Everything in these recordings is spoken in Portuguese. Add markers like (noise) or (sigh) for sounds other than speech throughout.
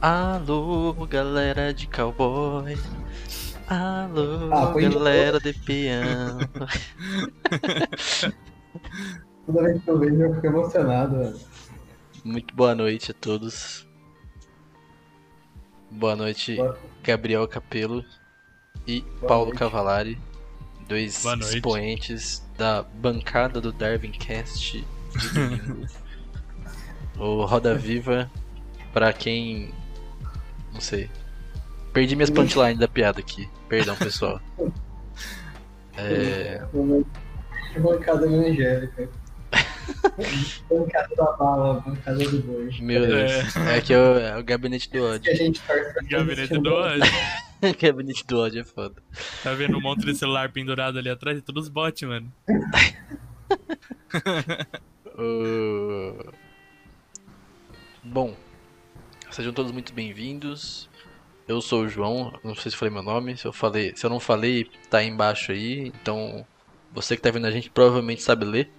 Alô, galera de cowboy. Alô, Ah, galera de peão. (laughs) Toda vez que eu vejo eu fico emocionado, velho. Muito boa noite a todos. Boa noite, Boa- Gabriel Capelo e Boa Paulo noite. Cavalari, dois expoentes da bancada do Darwin Cast de domingo. (laughs) o Roda Viva, pra quem. Não sei. Perdi minhas punchlines da piada aqui. Perdão, pessoal. (laughs) É. Bancada evangélica. (laughs) bancada da bala, bancada do boi. Meu Deus. É, que é o, é o gabinete do Que ódio. a gente Gabinete do ódio. (laughs) gabinete do ódio é foda. Tá vendo um monte de celular pendurado ali atrás? É todos bots, mano. Uh, Bom, sejam todos muito bem-vindos. Eu sou o João, não sei se falei meu nome, se eu falei, se eu não falei, tá aí embaixo aí. Então, você que tá vendo a gente provavelmente sabe ler,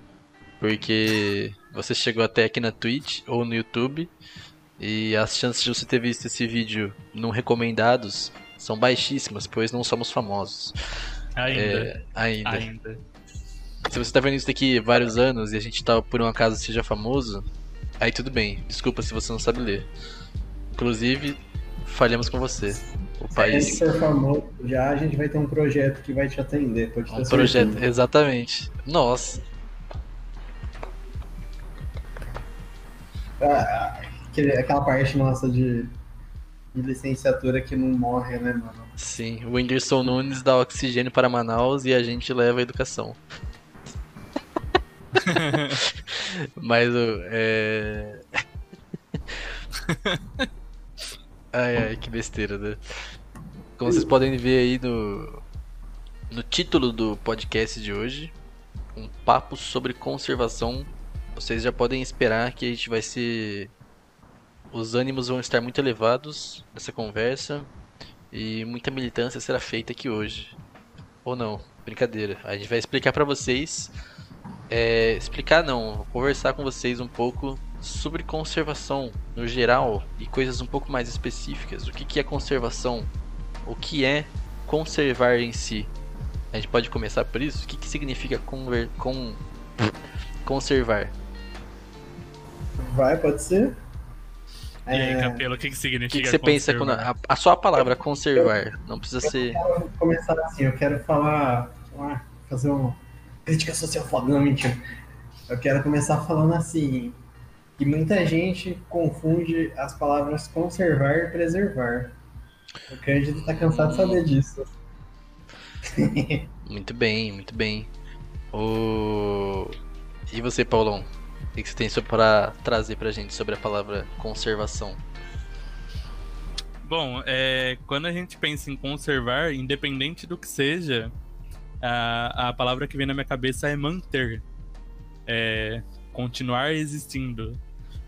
porque você chegou até aqui na Twitch ou no YouTube e as chances de você ter visto esse vídeo não recomendados são baixíssimas, pois não somos famosos. Ainda. É, ainda. Ainda. Se você tá vendo isso daqui vários anos e a gente tá por um acaso seja famoso, aí tudo bem. Desculpa se você não sabe ler. Inclusive, falhamos com você. O Se país. for famoso já, a gente vai ter um projeto que vai te atender. Pode ter Um projeto, certeza. exatamente. Nossa, Ah, aquela parte nossa de, de licenciatura que não morre, né, mano? sim. O Whindersson Nunes dá oxigênio para Manaus e a gente leva a educação. (laughs) (laughs) Mas o. É... (laughs) ai ai, que besteira, né? Como vocês podem ver aí no, no título do podcast de hoje, um papo sobre conservação. Vocês já podem esperar que a gente vai ser. Os ânimos vão estar muito elevados nessa conversa e muita militância será feita aqui hoje. Ou não, brincadeira. A gente vai explicar pra vocês. é, explicar não, conversar com vocês um pouco sobre conservação no geral e coisas um pouco mais específicas. O que, que é conservação? O que é conservar em si? A gente pode começar por isso? O que, que significa conver, con, conservar? Vai, pode ser? E aí, É, Capelo, o que, que O significa que, que você pensa quando. A, a só a palavra conservar. Não precisa ser. Vou começar assim, eu quero falar. ah, fazer uma crítica social foda, não, mentira. Eu quero começar falando assim. Que muita gente confunde as palavras conservar e preservar. O Cândido tá cansado de saber disso. (laughs) Muito bem, muito bem. O... E você, Paulão? O que você tem pra trazer pra gente sobre a palavra conservação? Bom, é, quando a gente pensa em conservar, independente do que seja, a, a palavra que vem na minha cabeça é manter. É continuar existindo.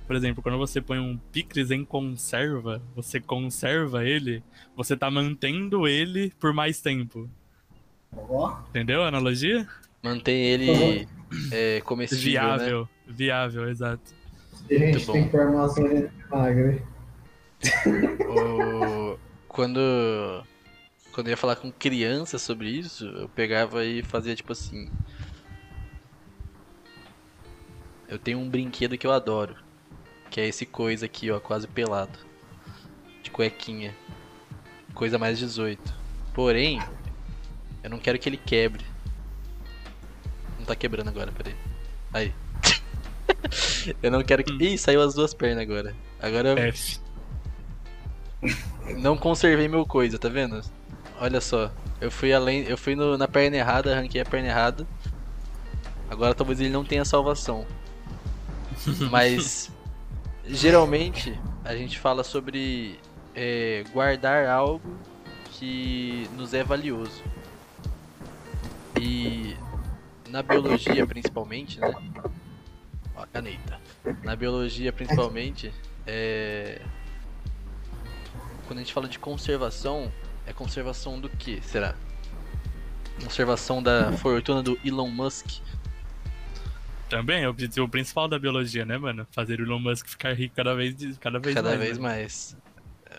Por exemplo, quando você põe um picles em conserva, você conserva ele, você tá mantendo ele por mais tempo. Ó, Entendeu a analogia? Mantém ele é, comestível, né? Viável. Viável, exato. gente, bom. tem de vinagre. (laughs) O... Quando... Quando eu ia falar com criança sobre isso, eu pegava e fazia tipo assim... Eu tenho um brinquedo que eu adoro. Que é esse coisa aqui, ó, quase pelado. De cuequinha. Coisa mais 18. Porém, eu não quero que ele quebre. Não tá quebrando agora, peraí. Aí. (laughs) eu não quero que. Ih, saiu as duas pernas agora. Agora eu F. não conservei meu coisa, tá vendo? Olha só. Eu fui além. Eu fui no- na perna errada, arranquei a perna errada. Agora talvez ele não tenha salvação. (laughs) Mas geralmente a gente fala sobre é, guardar algo que nos é valioso. E na biologia principalmente, né? Ó, a caneta. Na biologia principalmente, é... quando a gente fala de conservação, é conservação do que, será? Conservação da fortuna do Elon Musk. Também é o objetivo principal da biologia, né, mano? Fazer o Elon Musk ficar rico cada vez, cada vez Cada mais. vez né? mais.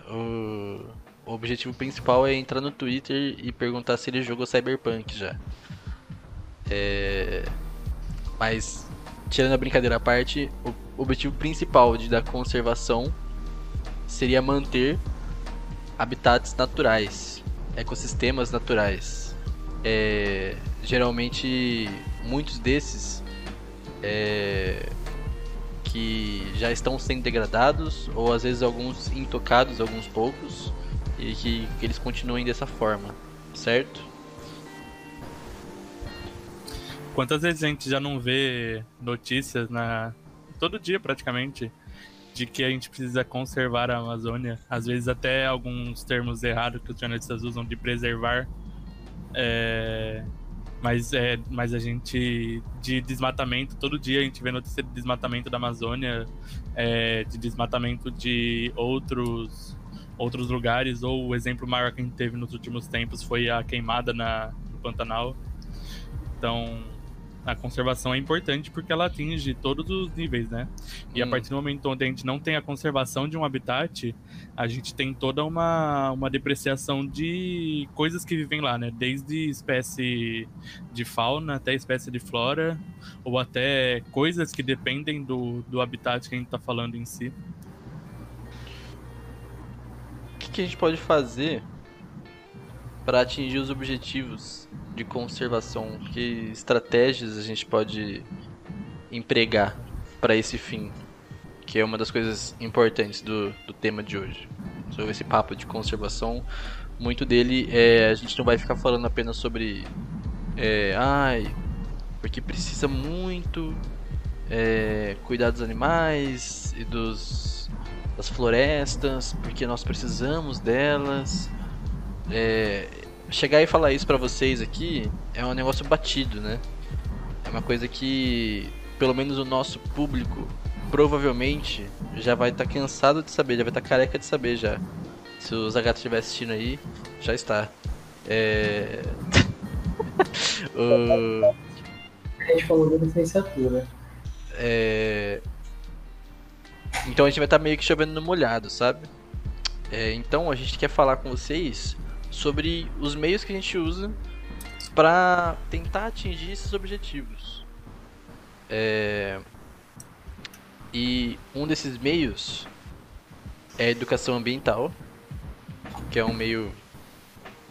o, o objetivo principal é entrar no Twitter e perguntar se ele jogou Cyberpunk já. É, mas, tirando a brincadeira à parte, o objetivo principal de, da conservação seria manter habitats naturais, ecossistemas naturais. É, geralmente, muitos desses é, que já estão sendo degradados, ou às vezes alguns intocados, alguns poucos, e que, que eles continuem dessa forma, certo? Quantas vezes a gente já não vê notícias na todo dia praticamente de que a gente precisa conservar a Amazônia, às vezes até alguns termos errados que os jornalistas usam de preservar é, mas, é, mas a gente, de desmatamento, todo dia a gente vê notícia de desmatamento da Amazônia, é, de desmatamento de outros, outros lugares, ou o exemplo maior que a gente teve nos últimos tempos foi a queimada na, no Pantanal. Então, a conservação é importante porque ela atinge todos os níveis, né? E hum. a partir do momento onde a gente não tem a conservação de um habitat, a gente tem toda uma, uma depreciação de coisas que vivem lá, né? Desde espécie de fauna até espécie de flora, ou até coisas que dependem do, do habitat que a gente está falando em si. O que, que a gente pode fazer para atingir os objetivos de conservação? Que estratégias a gente pode empregar para esse fim? Que é uma das coisas importantes do, do tema de hoje. Sobre esse papo de conservação, muito dele é a gente não vai ficar falando apenas sobre é, ai, porque precisa muito é, cuidar dos animais e dos das florestas, porque nós precisamos delas. É, chegar e falar isso para vocês aqui é um negócio batido, né? É uma coisa que, pelo menos o nosso público, provavelmente já vai estar tá cansado de saber, já vai estar tá careca de saber já. Se o Zagato estiver assistindo aí, já está. É. (laughs) o... A gente falou da licenciatura. É. Então a gente vai estar tá meio que chovendo no molhado, sabe? É, então a gente quer falar com vocês sobre os meios que a gente usa para tentar atingir esses objetivos. É... E um desses meios é a educação ambiental, que é um meio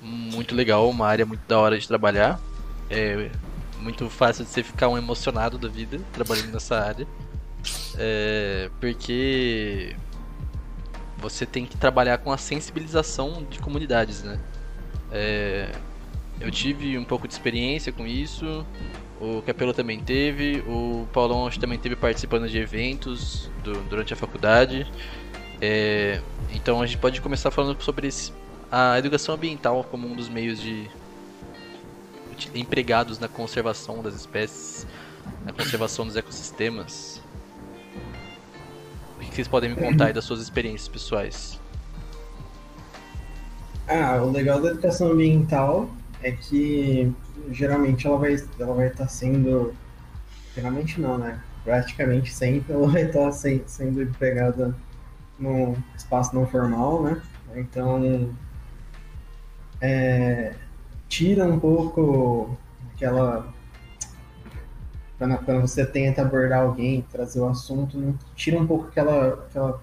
muito legal, uma área muito da hora de trabalhar. É muito fácil de você ficar um emocionado da vida trabalhando nessa área. É, porque você tem que trabalhar com a sensibilização de comunidades, né? É, eu tive um pouco de experiência com isso, o Capelo também teve, o Paulão acho, também teve participando de eventos do, durante a faculdade. É, então a gente pode começar falando sobre esse, a educação ambiental como um dos meios de, de empregados na conservação das espécies, na conservação dos ecossistemas. Que vocês podem me contar aí das suas experiências pessoais? Ah, o legal da educação ambiental é que geralmente ela vai ela vai estar tá sendo geralmente não, né? Praticamente sempre ela vai estar tá se, sendo empregada no espaço não formal, né? Então é, tira um pouco aquela quando, quando você tenta abordar alguém, trazer o assunto, tira um pouco aquela, aquela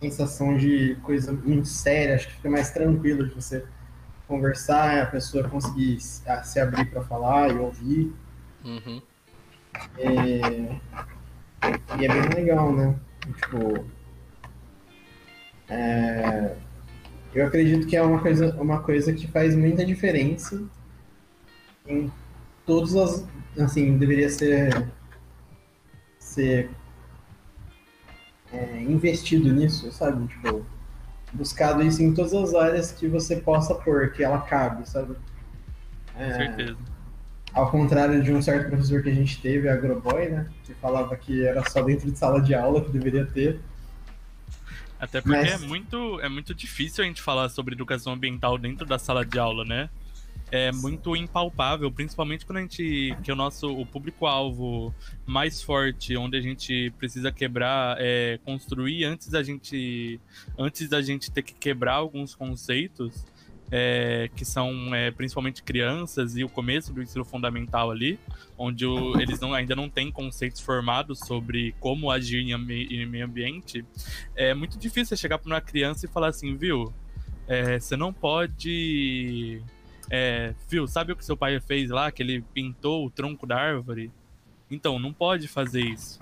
sensação de coisa muito séria, acho que fica mais tranquilo de você conversar, a pessoa conseguir se abrir para falar e ouvir. Uhum. É... E é bem legal, né? Tipo, é... eu acredito que é uma coisa, uma coisa que faz muita diferença em todas as, assim, deveria ser ser é, investido nisso, sabe? Tipo, buscado isso em todas as áreas que você possa pôr, que ela cabe, sabe? É, Com certeza. Ao contrário de um certo professor que a gente teve, Agroboy, né? Que falava que era só dentro de sala de aula que deveria ter. Até porque Mas... é, muito, é muito difícil a gente falar sobre educação ambiental dentro da sala de aula, né? É muito impalpável, principalmente quando a gente. que o nosso o público-alvo mais forte, onde a gente precisa quebrar, é, construir antes da gente. Antes da gente ter que quebrar alguns conceitos. É, que são é, principalmente crianças e o começo do ensino fundamental ali, onde o, eles não, ainda não têm conceitos formados sobre como agir em, em meio ambiente, é muito difícil chegar para uma criança e falar assim, viu, é, você não pode é, viu, sabe o que seu pai fez lá? Que ele pintou o tronco da árvore? Então, não pode fazer isso.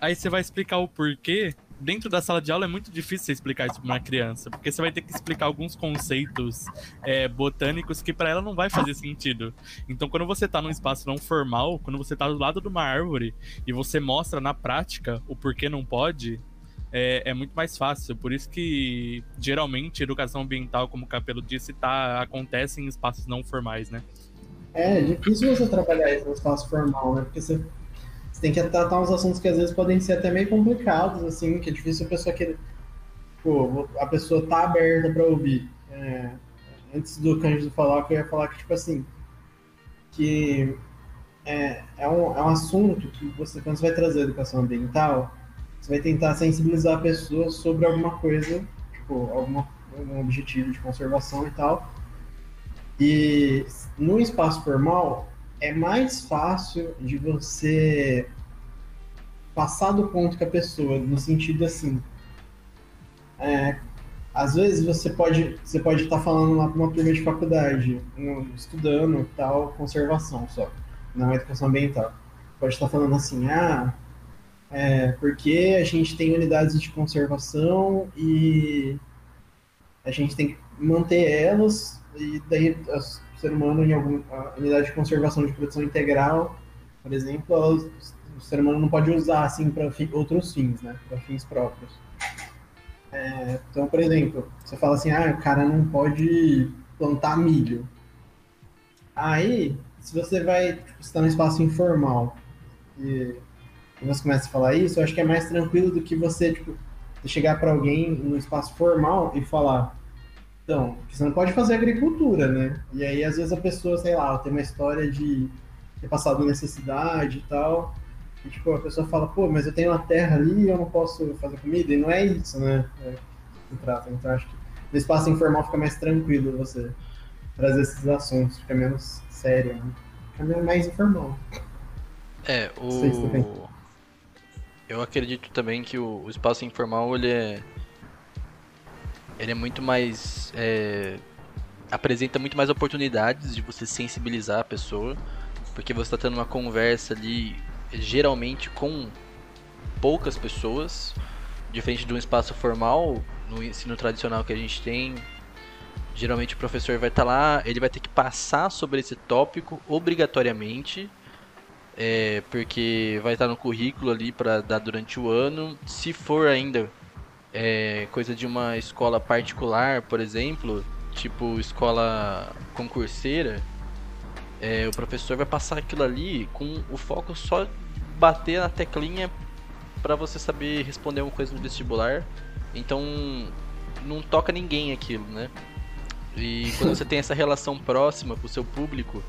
Aí você vai explicar o porquê. Dentro da sala de aula é muito difícil você explicar isso para uma criança, porque você vai ter que explicar alguns conceitos é, botânicos que para ela não vai fazer sentido. Então, quando você está num espaço não formal, quando você está do lado de uma árvore e você mostra na prática o porquê não pode, é, é, muito mais fácil. Por isso que geralmente educação ambiental, como o Capelo disse, tá, acontece em espaços não formais, né? É, é difícil você trabalhar isso no espaço formal, né? Porque você, você tem que tratar uns assuntos que às vezes podem ser até meio complicados, assim, que é difícil a pessoa querer. Pô, a pessoa tá aberta para ouvir. É, antes do Cândido falar, eu ia falar que, tipo assim, que é, é, um, é um assunto que você, quando você vai trazer educação ambiental, você vai tentar sensibilizar a pessoa sobre alguma coisa, tipo, alguma, algum objetivo de conservação e tal. E no espaço formal é mais fácil de você passar do ponto com a pessoa, no sentido assim. É, às vezes você pode você pode estar tá falando lá para uma turma de faculdade, estudando tal conservação só, não educação ambiental. Pode estar tá falando assim, ah, é, porque a gente tem unidades de conservação e a gente tem que manter elas e daí o ser humano em alguma unidade de conservação de produção integral, por exemplo, o ser humano não pode usar assim para outros fins, né, para fins próprios. É, então, por exemplo, você fala assim, ah, o cara não pode plantar milho. Aí, se você vai, tipo, está num espaço informal e e você começa a falar isso, eu acho que é mais tranquilo do que você, tipo, chegar para alguém no espaço formal e falar, então, você não pode fazer agricultura, né? E aí, às vezes, a pessoa, sei lá, tem uma história de ter passado necessidade e tal, e, tipo, a pessoa fala, pô, mas eu tenho uma terra ali e eu não posso fazer comida, e não é isso, né? É, trata. Então, acho que no espaço informal fica mais tranquilo você trazer esses assuntos, fica menos sério, né? Fica mais informal. É, o... Eu acredito também que o, o espaço informal ele é ele é muito mais é, apresenta muito mais oportunidades de você sensibilizar a pessoa, porque você está tendo uma conversa ali geralmente com poucas pessoas, diferente de um espaço formal no ensino tradicional que a gente tem. Geralmente o professor vai estar tá lá, ele vai ter que passar sobre esse tópico obrigatoriamente é, porque vai estar no currículo ali para dar durante o ano. Se for ainda é, coisa de uma escola particular, por exemplo, tipo escola concurseira, é, o professor vai passar aquilo ali com o foco só bater na teclinha para você saber responder uma coisa no vestibular. Então não toca ninguém aquilo, né? E quando (laughs) você tem essa relação próxima com o seu público,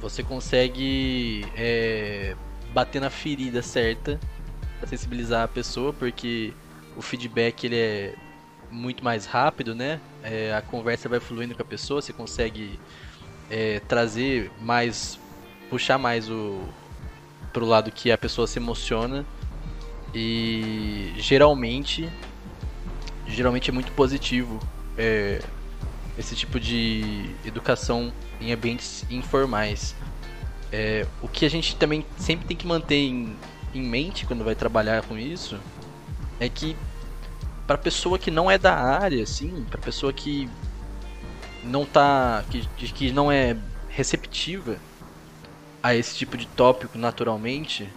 você consegue é, bater na ferida certa para sensibilizar a pessoa, porque o feedback ele é muito mais rápido, né? É, a conversa vai fluindo com a pessoa, você consegue é, trazer mais, puxar mais o pro lado que a pessoa se emociona e geralmente, geralmente é muito positivo é, esse tipo de educação em ambientes informais. É, o que a gente também sempre tem que manter em, em mente quando vai trabalhar com isso é que para pessoa que não é da área, assim, para pessoa que não tá que, que não é receptiva a esse tipo de tópico naturalmente,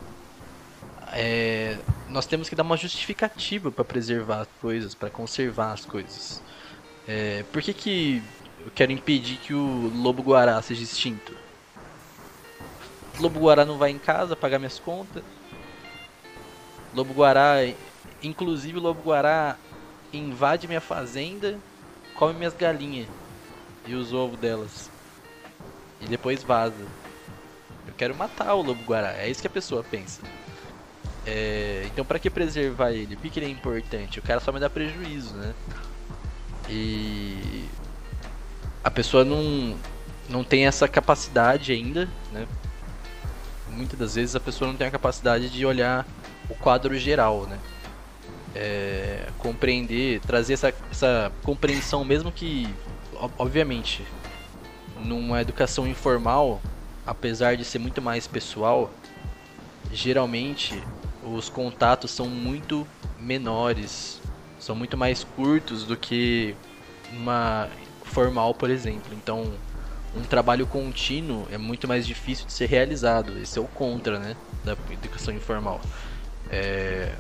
é, nós temos que dar uma justificativa para preservar as coisas, para conservar as coisas. É, por que, que eu quero impedir que o lobo guará seja extinto? O lobo guará não vai em casa pagar minhas contas. Lobo guará, inclusive o lobo guará invade minha fazenda, come minhas galinhas. e os ovos delas. E depois vaza. Eu quero matar o lobo-guará. É isso que a pessoa pensa. É, então para que preservar ele? Por que ele é importante? O cara só me dá prejuízo, né? E a pessoa não, não tem essa capacidade ainda, né? Muitas das vezes a pessoa não tem a capacidade de olhar o quadro geral, né? É, compreender, trazer essa, essa compreensão, mesmo que, obviamente, numa educação informal, apesar de ser muito mais pessoal, geralmente os contatos são muito menores, são muito mais curtos do que uma formal, por exemplo. Então, um trabalho contínuo é muito mais difícil de ser realizado. Esse é o contra, né, da educação informal. É...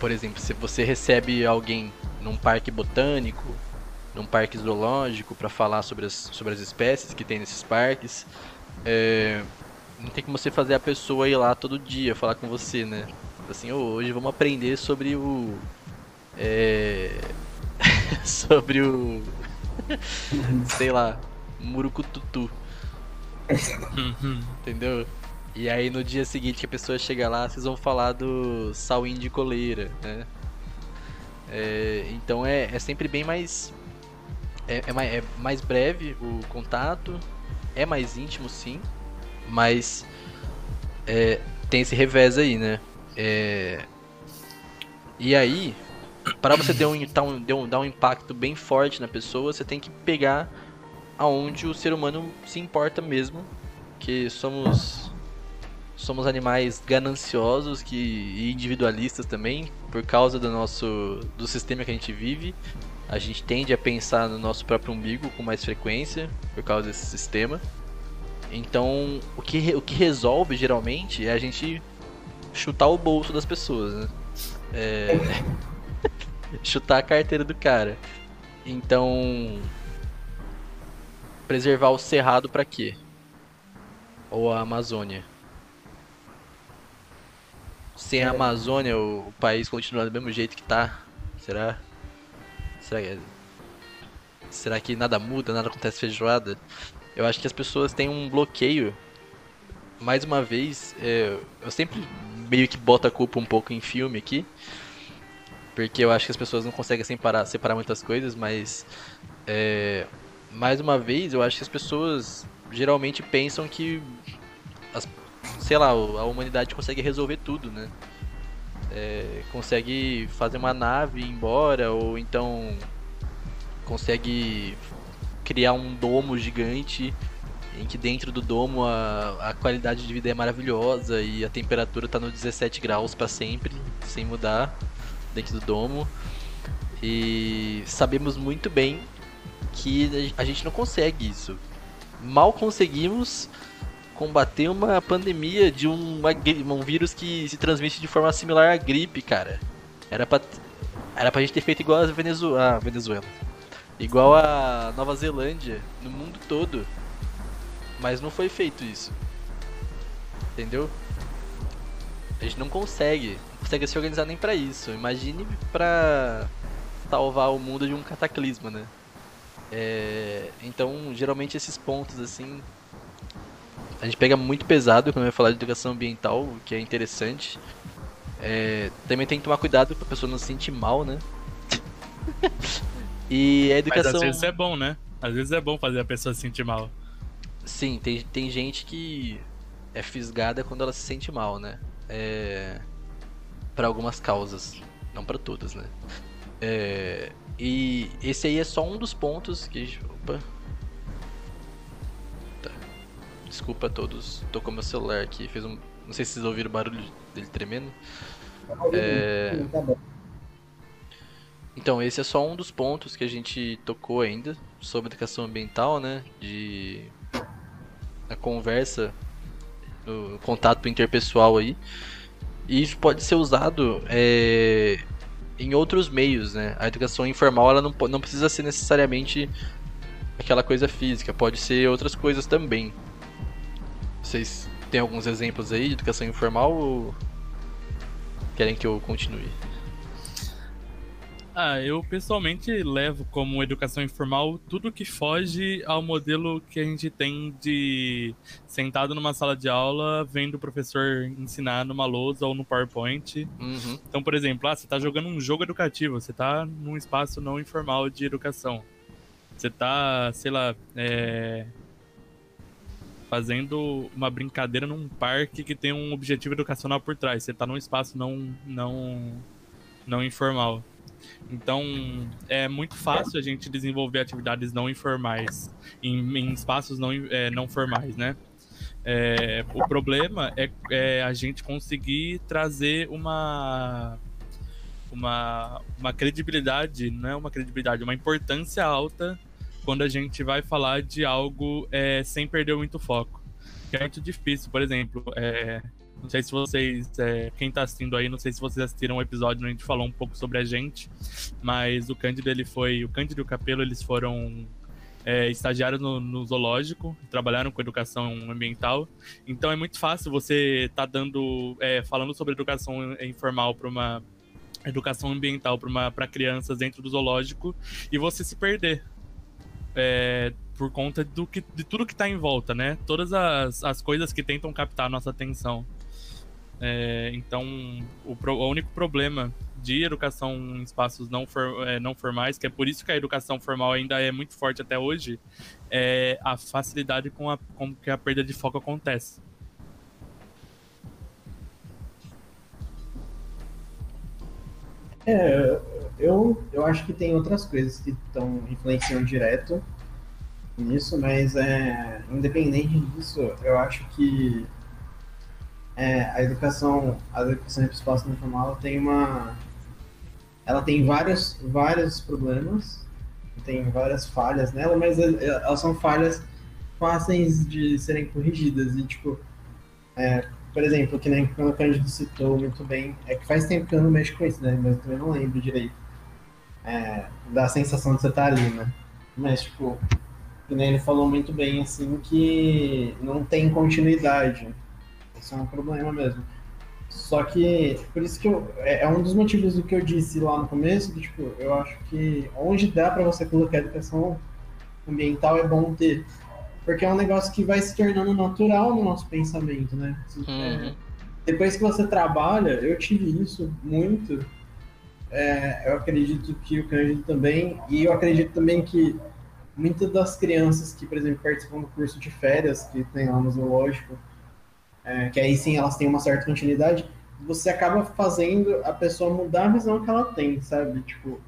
Por exemplo, se você recebe alguém num parque botânico, num parque zoológico para falar sobre as, sobre as espécies que tem nesses parques, é... não tem como você fazer a pessoa ir lá todo dia falar com você, né? Assim, oh, hoje vamos aprender sobre o é... (laughs) sobre o (laughs) sei lá, Murucututu. Entendeu? E aí no dia seguinte que a pessoa chega lá, vocês vão falar do salwin de coleira, né? É, então é, é sempre bem mais é, é, mais. é mais breve o contato, é mais íntimo sim, mas é, tem esse revés aí, né? É, e aí, para você dar um, dar, um, dar um impacto bem forte na pessoa, você tem que pegar aonde o ser humano se importa mesmo, que somos somos animais gananciosos que e individualistas também, por causa do nosso do sistema que a gente vive. A gente tende a pensar no nosso próprio umbigo com mais frequência por causa desse sistema. Então, o que, o que resolve geralmente é a gente chutar o bolso das pessoas, né? É... chutar a carteira do cara. Então, preservar o cerrado para quê? Ou a Amazônia? Sem a Amazônia, o, país continua do mesmo jeito que tá? Será? Será que, será que nada muda, nada acontece feijoada? Eu acho que as pessoas têm um bloqueio. Mais uma vez, é, eu sempre meio que boto a culpa um pouco em filme aqui. Porque eu acho que as pessoas não conseguem separar, separar muitas coisas, mas é, mais uma vez, eu acho que as pessoas geralmente pensam que, as, sei lá, a humanidade consegue resolver tudo, né? É, consegue fazer uma nave ir embora, ou então consegue criar um domo gigante em que dentro do domo a, a qualidade de vida é maravilhosa e a temperatura está no 17 graus para sempre, sem mudar dentro do domo. E sabemos muito bem que a gente não consegue isso. Mal conseguimos combater uma pandemia de uma, um vírus que se transmite de forma similar à gripe, cara. Era pra, era pra gente ter feito igual a Venezuela, Venezuela. Igual a Nova Zelândia, no mundo todo. Mas não foi feito isso. Entendeu? A gente não consegue. Não consegue se organizar nem para isso. Imagine pra salvar o mundo de um cataclisma, né? É, então, geralmente esses pontos assim a gente pega muito pesado quando vai falar de educação ambiental, o que é interessante. É, também tem que tomar cuidado pra pessoa não se sentir mal, né? (laughs) e a educação. Mas às vezes é bom, né? Às vezes é bom fazer a pessoa se sentir mal. Sim, tem, tem gente que é fisgada quando ela se sente mal, né? É... Para algumas causas, não para todas, né? É... E esse aí é só um dos pontos que. Opa. Tá. Desculpa a todos. Tocou meu celular aqui. Fez um. Não sei se vocês ouviram o barulho dele tremendo. É... Então, esse é só um dos pontos que a gente tocou ainda sobre educação ambiental, né? De a conversa, o contato interpessoal aí. E isso pode ser usado é, em outros meios, né? A educação informal ela não, não precisa ser necessariamente aquela coisa física, pode ser outras coisas também. Vocês têm alguns exemplos aí de educação informal ou querem que eu continue? Ah, eu pessoalmente levo como educação informal tudo que foge ao modelo que a gente tem de sentado numa sala de aula, vendo o professor ensinar numa lousa ou no PowerPoint. Uhum. Então, por exemplo, ah, você está jogando um jogo educativo, você está num espaço não informal de educação. Você está, sei lá, é... fazendo uma brincadeira num parque que tem um objetivo educacional por trás. Você está num espaço não, não, não informal. Então, é muito fácil a gente desenvolver atividades não informais em, em espaços não, é, não formais, né? É, o problema é, é, a gente conseguir trazer uma, uma, uma credibilidade, não é uma credibilidade, uma importância alta quando a gente vai falar de algo é, sem perder muito foco. Que é muito difícil, por exemplo, é, não sei se vocês, é, quem tá assistindo aí, não sei se vocês assistiram um episódio onde a gente falou um pouco sobre a gente, mas o Cândido, ele foi, o Cândido e o Capelo, eles foram é, estagiários no, no, zoológico, trabalharam com educação ambiental, então é muito fácil você tá dando, é, falando sobre educação informal para uma educação ambiental para crianças dentro do zoológico e você se perder. É, por conta do que, de tudo que está em volta, né? Todas as, as coisas que tentam captar a nossa atenção. É, então, o, pro, o, único problema de educação em espaços não, for, é, não formais, que é por isso que a educação formal ainda é muito forte até hoje, é a facilidade com, a, com que a perda de foco acontece. É, eu, eu acho que tem outras coisas que estão influenciando direto nisso, mas é, independente disso, eu acho que é, a educação, a educação espaço não tem uma, ela tem vários, vários problemas, tem várias falhas nela, mas elas são falhas fáceis de serem corrigidas e tipo, é, por exemplo, que nem o Cândido citou muito bem, é que faz tempo que eu não mexo com isso, né? Mas eu também não lembro direito. É, da sensação de você estar ali, né? Mas, tipo, que nem ele falou muito bem, assim, que não tem continuidade. Isso é um problema mesmo. Só que, por isso que eu, é, é um dos motivos do que eu disse lá no começo, que, tipo, eu acho que onde dá para você colocar educação ambiental é bom ter. Porque é um negócio que vai se tornando natural no nosso pensamento, né? Uhum. É, depois que você trabalha, eu tive isso muito. É, eu acredito que o Cândido também, e eu acredito também que muitas das crianças que, por exemplo, participam do curso de férias que tem lá no zoológico, é, que aí sim elas têm uma certa continuidade, você acaba fazendo a pessoa mudar a visão que ela tem, sabe? Tipo,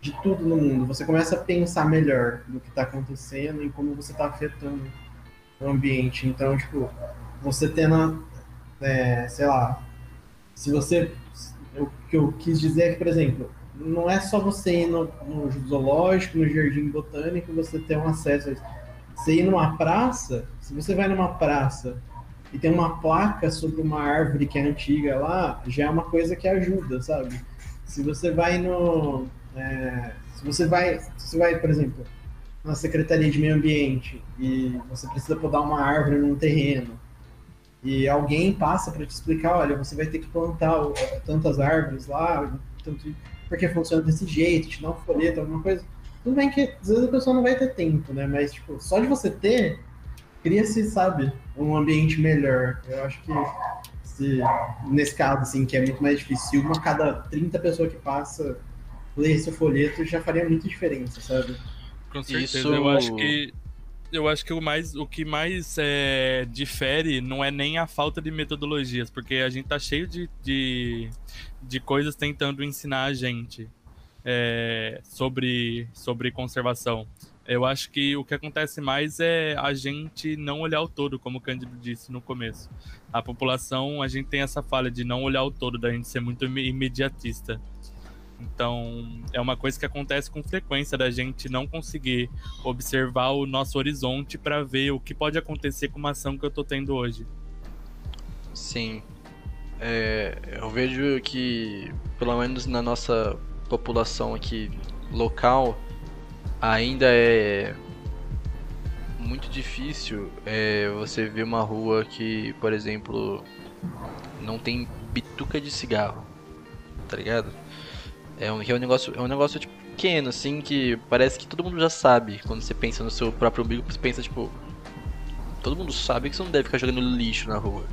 de tudo no mundo. Você começa a pensar melhor do que está acontecendo e como você está afetando o ambiente. Então, tipo, você tendo, é, sei lá, se você. O que eu quis dizer é que, por exemplo, não é só você ir no, no zoológico, no jardim botânico, você ter um acesso a isso. Você ir numa praça, se você vai numa praça e tem uma placa sobre uma árvore que é antiga lá, já é uma coisa que ajuda, sabe? Se você vai no. É, se você vai. Se você vai, por exemplo, na Secretaria de Meio Ambiente e você precisa podar uma árvore num terreno e alguém passa para te explicar, olha, você vai ter que plantar tantas árvores lá, tanto porque funciona desse jeito, te dá um folheto, alguma coisa. Tudo bem que às vezes a pessoa não vai ter tempo, né? Mas, tipo, só de você ter, cria-se, sabe, um ambiente melhor. Eu acho que se, nesse caso, assim, que é muito mais difícil, uma cada 30 pessoas que passa ler esse folheto já faria muita diferença, sabe? Com certeza, Isso... eu acho que eu acho que o, mais, o que mais é, difere não é nem a falta de metodologias, porque a gente tá cheio de, de, de coisas tentando ensinar a gente é, sobre, sobre conservação. Eu acho que o que acontece mais é a gente não olhar o todo, como o Cândido disse no começo. A população, a gente tem essa falha de não olhar o todo, da gente ser muito imediatista. Então, é uma coisa que acontece com frequência da gente não conseguir observar o nosso horizonte para ver o que pode acontecer com uma ação que eu estou tendo hoje. Sim. É, eu vejo que, pelo menos na nossa população aqui local, ainda é muito difícil é, você ver uma rua que, por exemplo, não tem bituca de cigarro, tá ligado? É um, é um negócio, é um negócio tipo, pequeno, assim, que parece que todo mundo já sabe. Quando você pensa no seu próprio umbigo, você pensa, tipo. Todo mundo sabe que você não deve ficar jogando lixo na rua.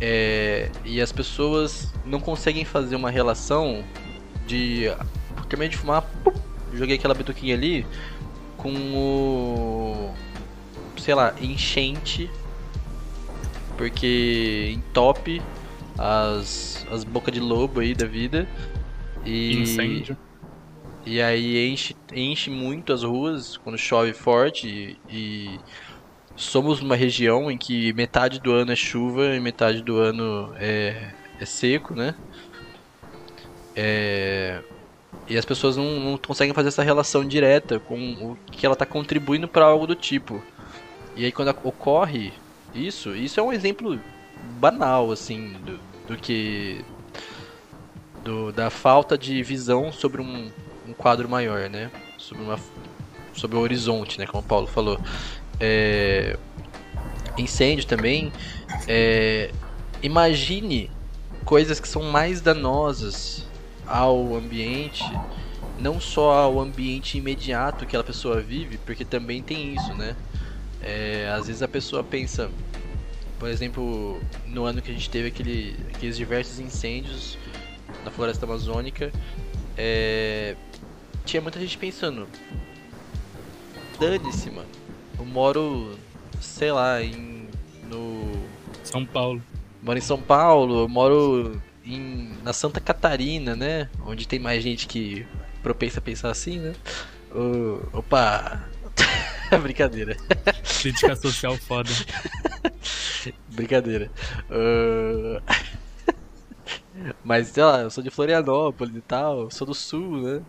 É, e as pessoas não conseguem fazer uma relação de. Terminei de fumar, pum, joguei aquela bituquinha ali com o. sei lá, enchente. Porque entope as, as bocas de lobo aí da vida. E, Incêndio. e aí enche, enche muito as ruas quando chove forte e, e somos uma região em que metade do ano é chuva e metade do ano é, é seco, né? É, e as pessoas não, não conseguem fazer essa relação direta com o que ela está contribuindo para algo do tipo. E aí quando ocorre isso, isso é um exemplo banal assim do, do que do, da falta de visão sobre um, um quadro maior, né? Sobre, uma, sobre o horizonte, né? Como o Paulo falou. É, incêndio também. É, imagine coisas que são mais danosas ao ambiente, não só ao ambiente imediato que aquela pessoa vive, porque também tem isso, né? É, às vezes a pessoa pensa, por exemplo, no ano que a gente teve aquele, aqueles diversos incêndios na floresta amazônica, é, tinha muita gente pensando: dane-se, mano. Eu moro, sei lá, em. no. São Paulo. Moro em São Paulo, eu moro em, na Santa Catarina, né? Onde tem mais gente que propensa a pensar assim, né? Opa! (laughs) Brincadeira. Crítica social foda. (laughs) Brincadeira. Uh, (laughs) Mas, sei lá, eu sou de Florianópolis e tal, sou do sul, né?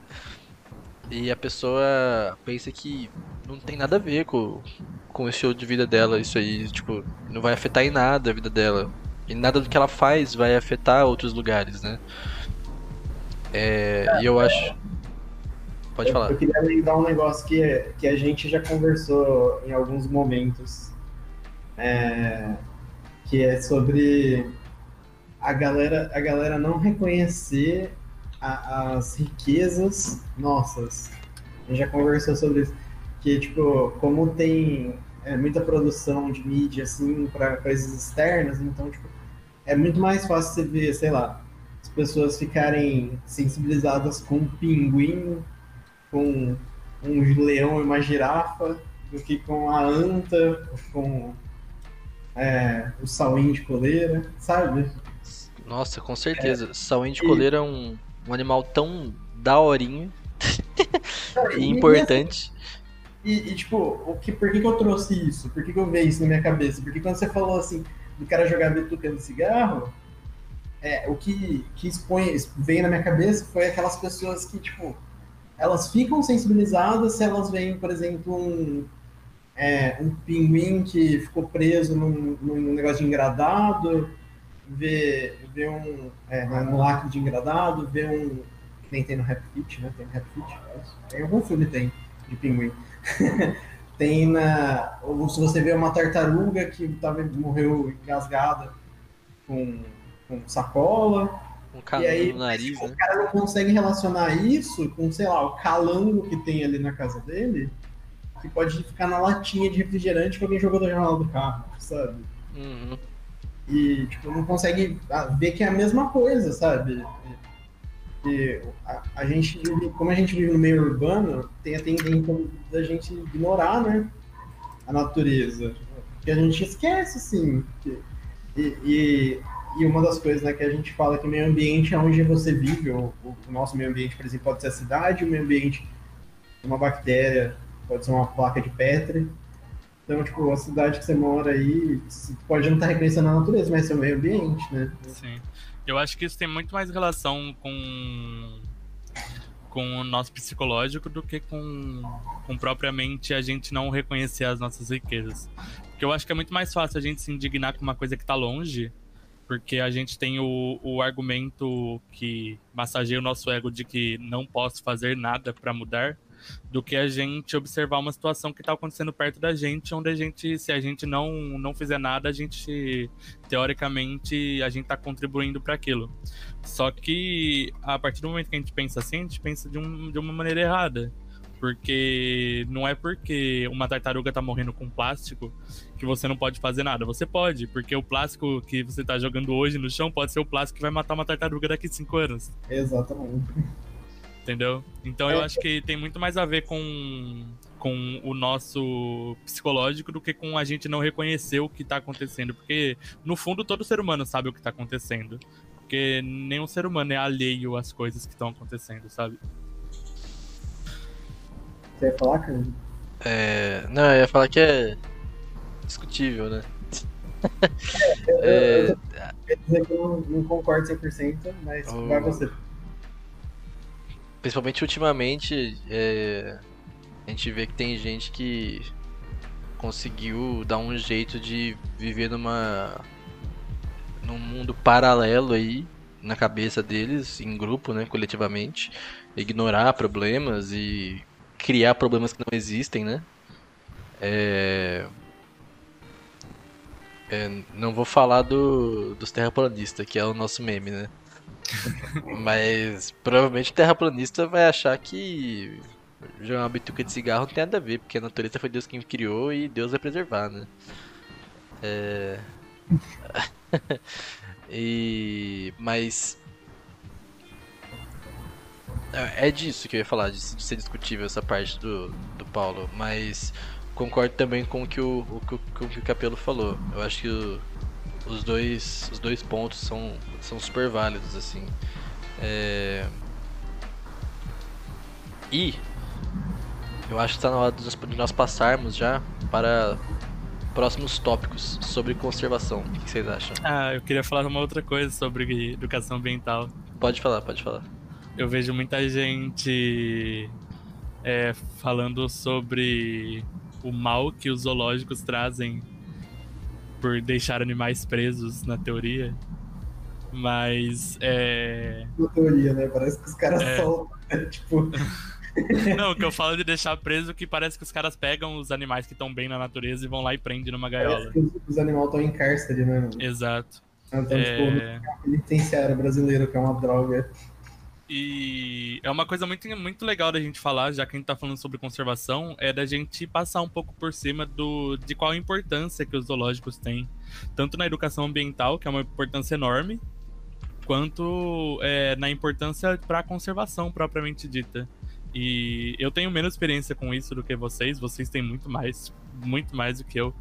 E a pessoa pensa que não tem nada a ver com, com o estilo de vida dela, isso aí, tipo, não vai afetar em nada a vida dela. E nada do que ela faz vai afetar outros lugares, né? É, e eu acho. Pode eu, falar. Eu queria lembrar um negócio que, que a gente já conversou em alguns momentos. É, que é sobre a galera, a galera não reconhecer a, as riquezas nossas. A gente já conversou sobre isso. Que, tipo, como tem é, muita produção de mídia, assim, para coisas externas, então, tipo, é muito mais fácil você ver, sei lá, as pessoas ficarem sensibilizadas com um pinguim, com um leão e uma girafa, do que com a anta, com é, o sauinho de coleira, sabe? Nossa, com certeza. É. Sauinho de coleira é um, um animal tão daorinho (laughs) e importante. E, e, tipo, o que, por que, que eu trouxe isso? Por que, que eu vejo isso na minha cabeça? Porque quando você falou assim, do cara jogar bituca no cigarro, é, o que, que expõe, veio na minha cabeça foi aquelas pessoas que, tipo, elas ficam sensibilizadas se elas veem, por exemplo, um, é, um pinguim que ficou preso num, num negócio de engradado, vê, vê um. É, no lacre de engradado, vê um. Que nem tem no Rap Fit, né? Tem no Rap Fit. Tem algum filme tem de pinguim. (laughs) tem na. Ou se você vê uma tartaruga que tava, morreu engasgada com, com sacola. Um calango e aí, no nariz, tipo, né? O cara não consegue relacionar isso com, sei lá, o calango que tem ali na casa dele, que pode ficar na latinha de refrigerante que alguém jogou da janela do carro, sabe? Uhum. E, tipo, não consegue ver que é a mesma coisa, sabe? E a, a gente, como a gente vive no meio urbano, tem a tendência da gente ignorar, né? A natureza. Porque a gente esquece, assim. Que, e, e, e, uma das coisas né, que a gente fala que o meio ambiente é onde você vive, o, o, nosso meio ambiente, por exemplo, pode ser a cidade, o meio ambiente uma bactéria, pode ser uma placa de Petri. Então, tipo, a cidade que você mora aí, você pode não estar reconhecendo a natureza, mas é o meio ambiente, né? Sim. Eu acho que isso tem muito mais relação com com o nosso psicológico do que com, com propriamente a gente não reconhecer as nossas riquezas. Porque eu acho que é muito mais fácil a gente se indignar com uma coisa que está longe, porque a gente tem o, o argumento que massageia o nosso ego de que não posso fazer nada para mudar, do que a gente observar uma situação que está acontecendo perto da gente, onde a gente, se a gente não, não fizer nada, a gente, teoricamente, a gente está contribuindo para aquilo. Só que, a partir do momento que a gente pensa assim, a gente pensa de, um, de uma maneira errada. Porque não é porque uma tartaruga tá morrendo com plástico que você não pode fazer nada. Você pode, porque o plástico que você tá jogando hoje no chão pode ser o plástico que vai matar uma tartaruga daqui cinco anos. Exatamente. Entendeu? Então eu acho que tem muito mais a ver com, com o nosso psicológico do que com a gente não reconhecer o que tá acontecendo. Porque, no fundo, todo ser humano sabe o que tá acontecendo. Porque nenhum ser humano é alheio às coisas que estão acontecendo, sabe? Você ia falar, cara? É, não, eu ia falar que é discutível, né? É, Quer dizer que eu não, não concordo 100%, mas Oh. vai você. Principalmente ultimamente, é, a gente vê que tem gente que conseguiu dar um jeito de viver numa num mundo paralelo aí na cabeça deles, em grupo, né, coletivamente, ignorar problemas e criar problemas que não existem, né? É, é, não vou falar do, dos terraplanistas, que é o nosso meme, né? (laughs) Mas provavelmente o terraplanista vai achar que jogar uma bituca de cigarro não tem nada a ver, porque a natureza foi Deus quem criou e Deus vai preservar, né? É... (laughs) e... Mas... É disso que eu ia falar, de ser discutível essa parte do, do Paulo, mas concordo também com o que o, o, o- o que o Capelo falou. Eu acho que o- os dois, os dois pontos são, são super válidos, assim. É... E eu acho que está na hora de nós- passarmos já para próximos tópicos sobre conservação. O que vocês acham? Ah, eu queria falar uma outra coisa sobre educação ambiental. Pode falar, pode falar. Eu vejo muita gente é, falando sobre o mal que os zoológicos trazem por deixar animais presos, na teoria. Mas é. Na teoria, né? Parece que os caras É. soltam. né? (laughs) Tipo, (laughs) Não, o que eu falo de deixar preso que parece que os caras pegam os animais que estão bem na natureza e vão lá e prendem numa gaiola. parece que os, animais estão em cárcere, né? mano? Exato. Então, tipo, É... no penitenciário brasileiro, que é uma droga. E é uma coisa muito, muito legal da gente falar, já que a gente tá falando sobre conservação, é da gente passar um pouco por cima do, de qual a importância que os zoológicos têm, tanto na educação ambiental, que é uma importância enorme, quanto é, na importância para a conservação propriamente dita. E eu tenho menos experiência com isso do que vocês, vocês têm muito mais, muito mais do que eu,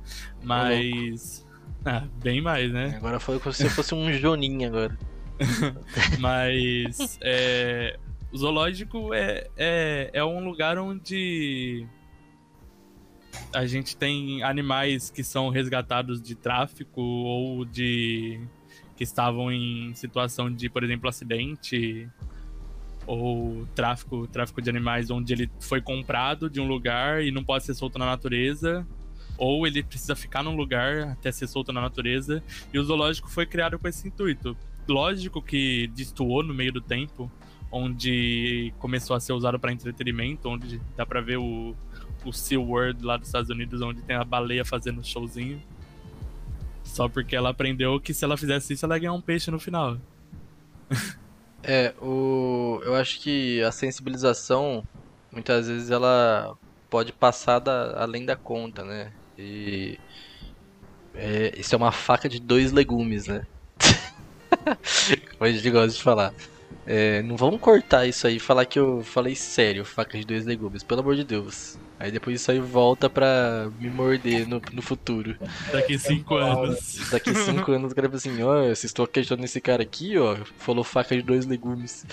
mas. Ah, bem mais, né? Agora foi como se fosse um Joninha agora. (laughs) Mas é, o zoológico é, é, é um lugar onde a gente tem animais que são resgatados de tráfico ou de que estavam em situação de, por exemplo, acidente ou tráfico, tráfico de animais onde ele foi comprado de um lugar e não pode ser solto na natureza, ou ele precisa ficar num lugar até ser solto na natureza, e o zoológico foi criado com esse intuito. Lógico que destoou no meio do tempo, onde começou a ser usado para entretenimento, onde dá pra ver o, o SeaWorld lá dos Estados Unidos, onde tem a baleia fazendo showzinho. Só porque ela aprendeu que se ela fizesse isso, ela ia ganhar um peixe no final. (laughs) É, o... eu acho que a sensibilização, muitas vezes, ela pode passar da- além da conta, né? E é, isso é uma faca de dois legumes, né? Como a gente gosta de falar. É, não vamos cortar isso aí e falar que eu falei sério, faca de dois legumes, pelo amor de Deus. Aí depois isso aí volta pra me morder no, no futuro. Daqui cinco anos. Daqui cinco anos o cara fala assim, ó, vocês estão questionando esse cara aqui, ó, falou faca de dois legumes.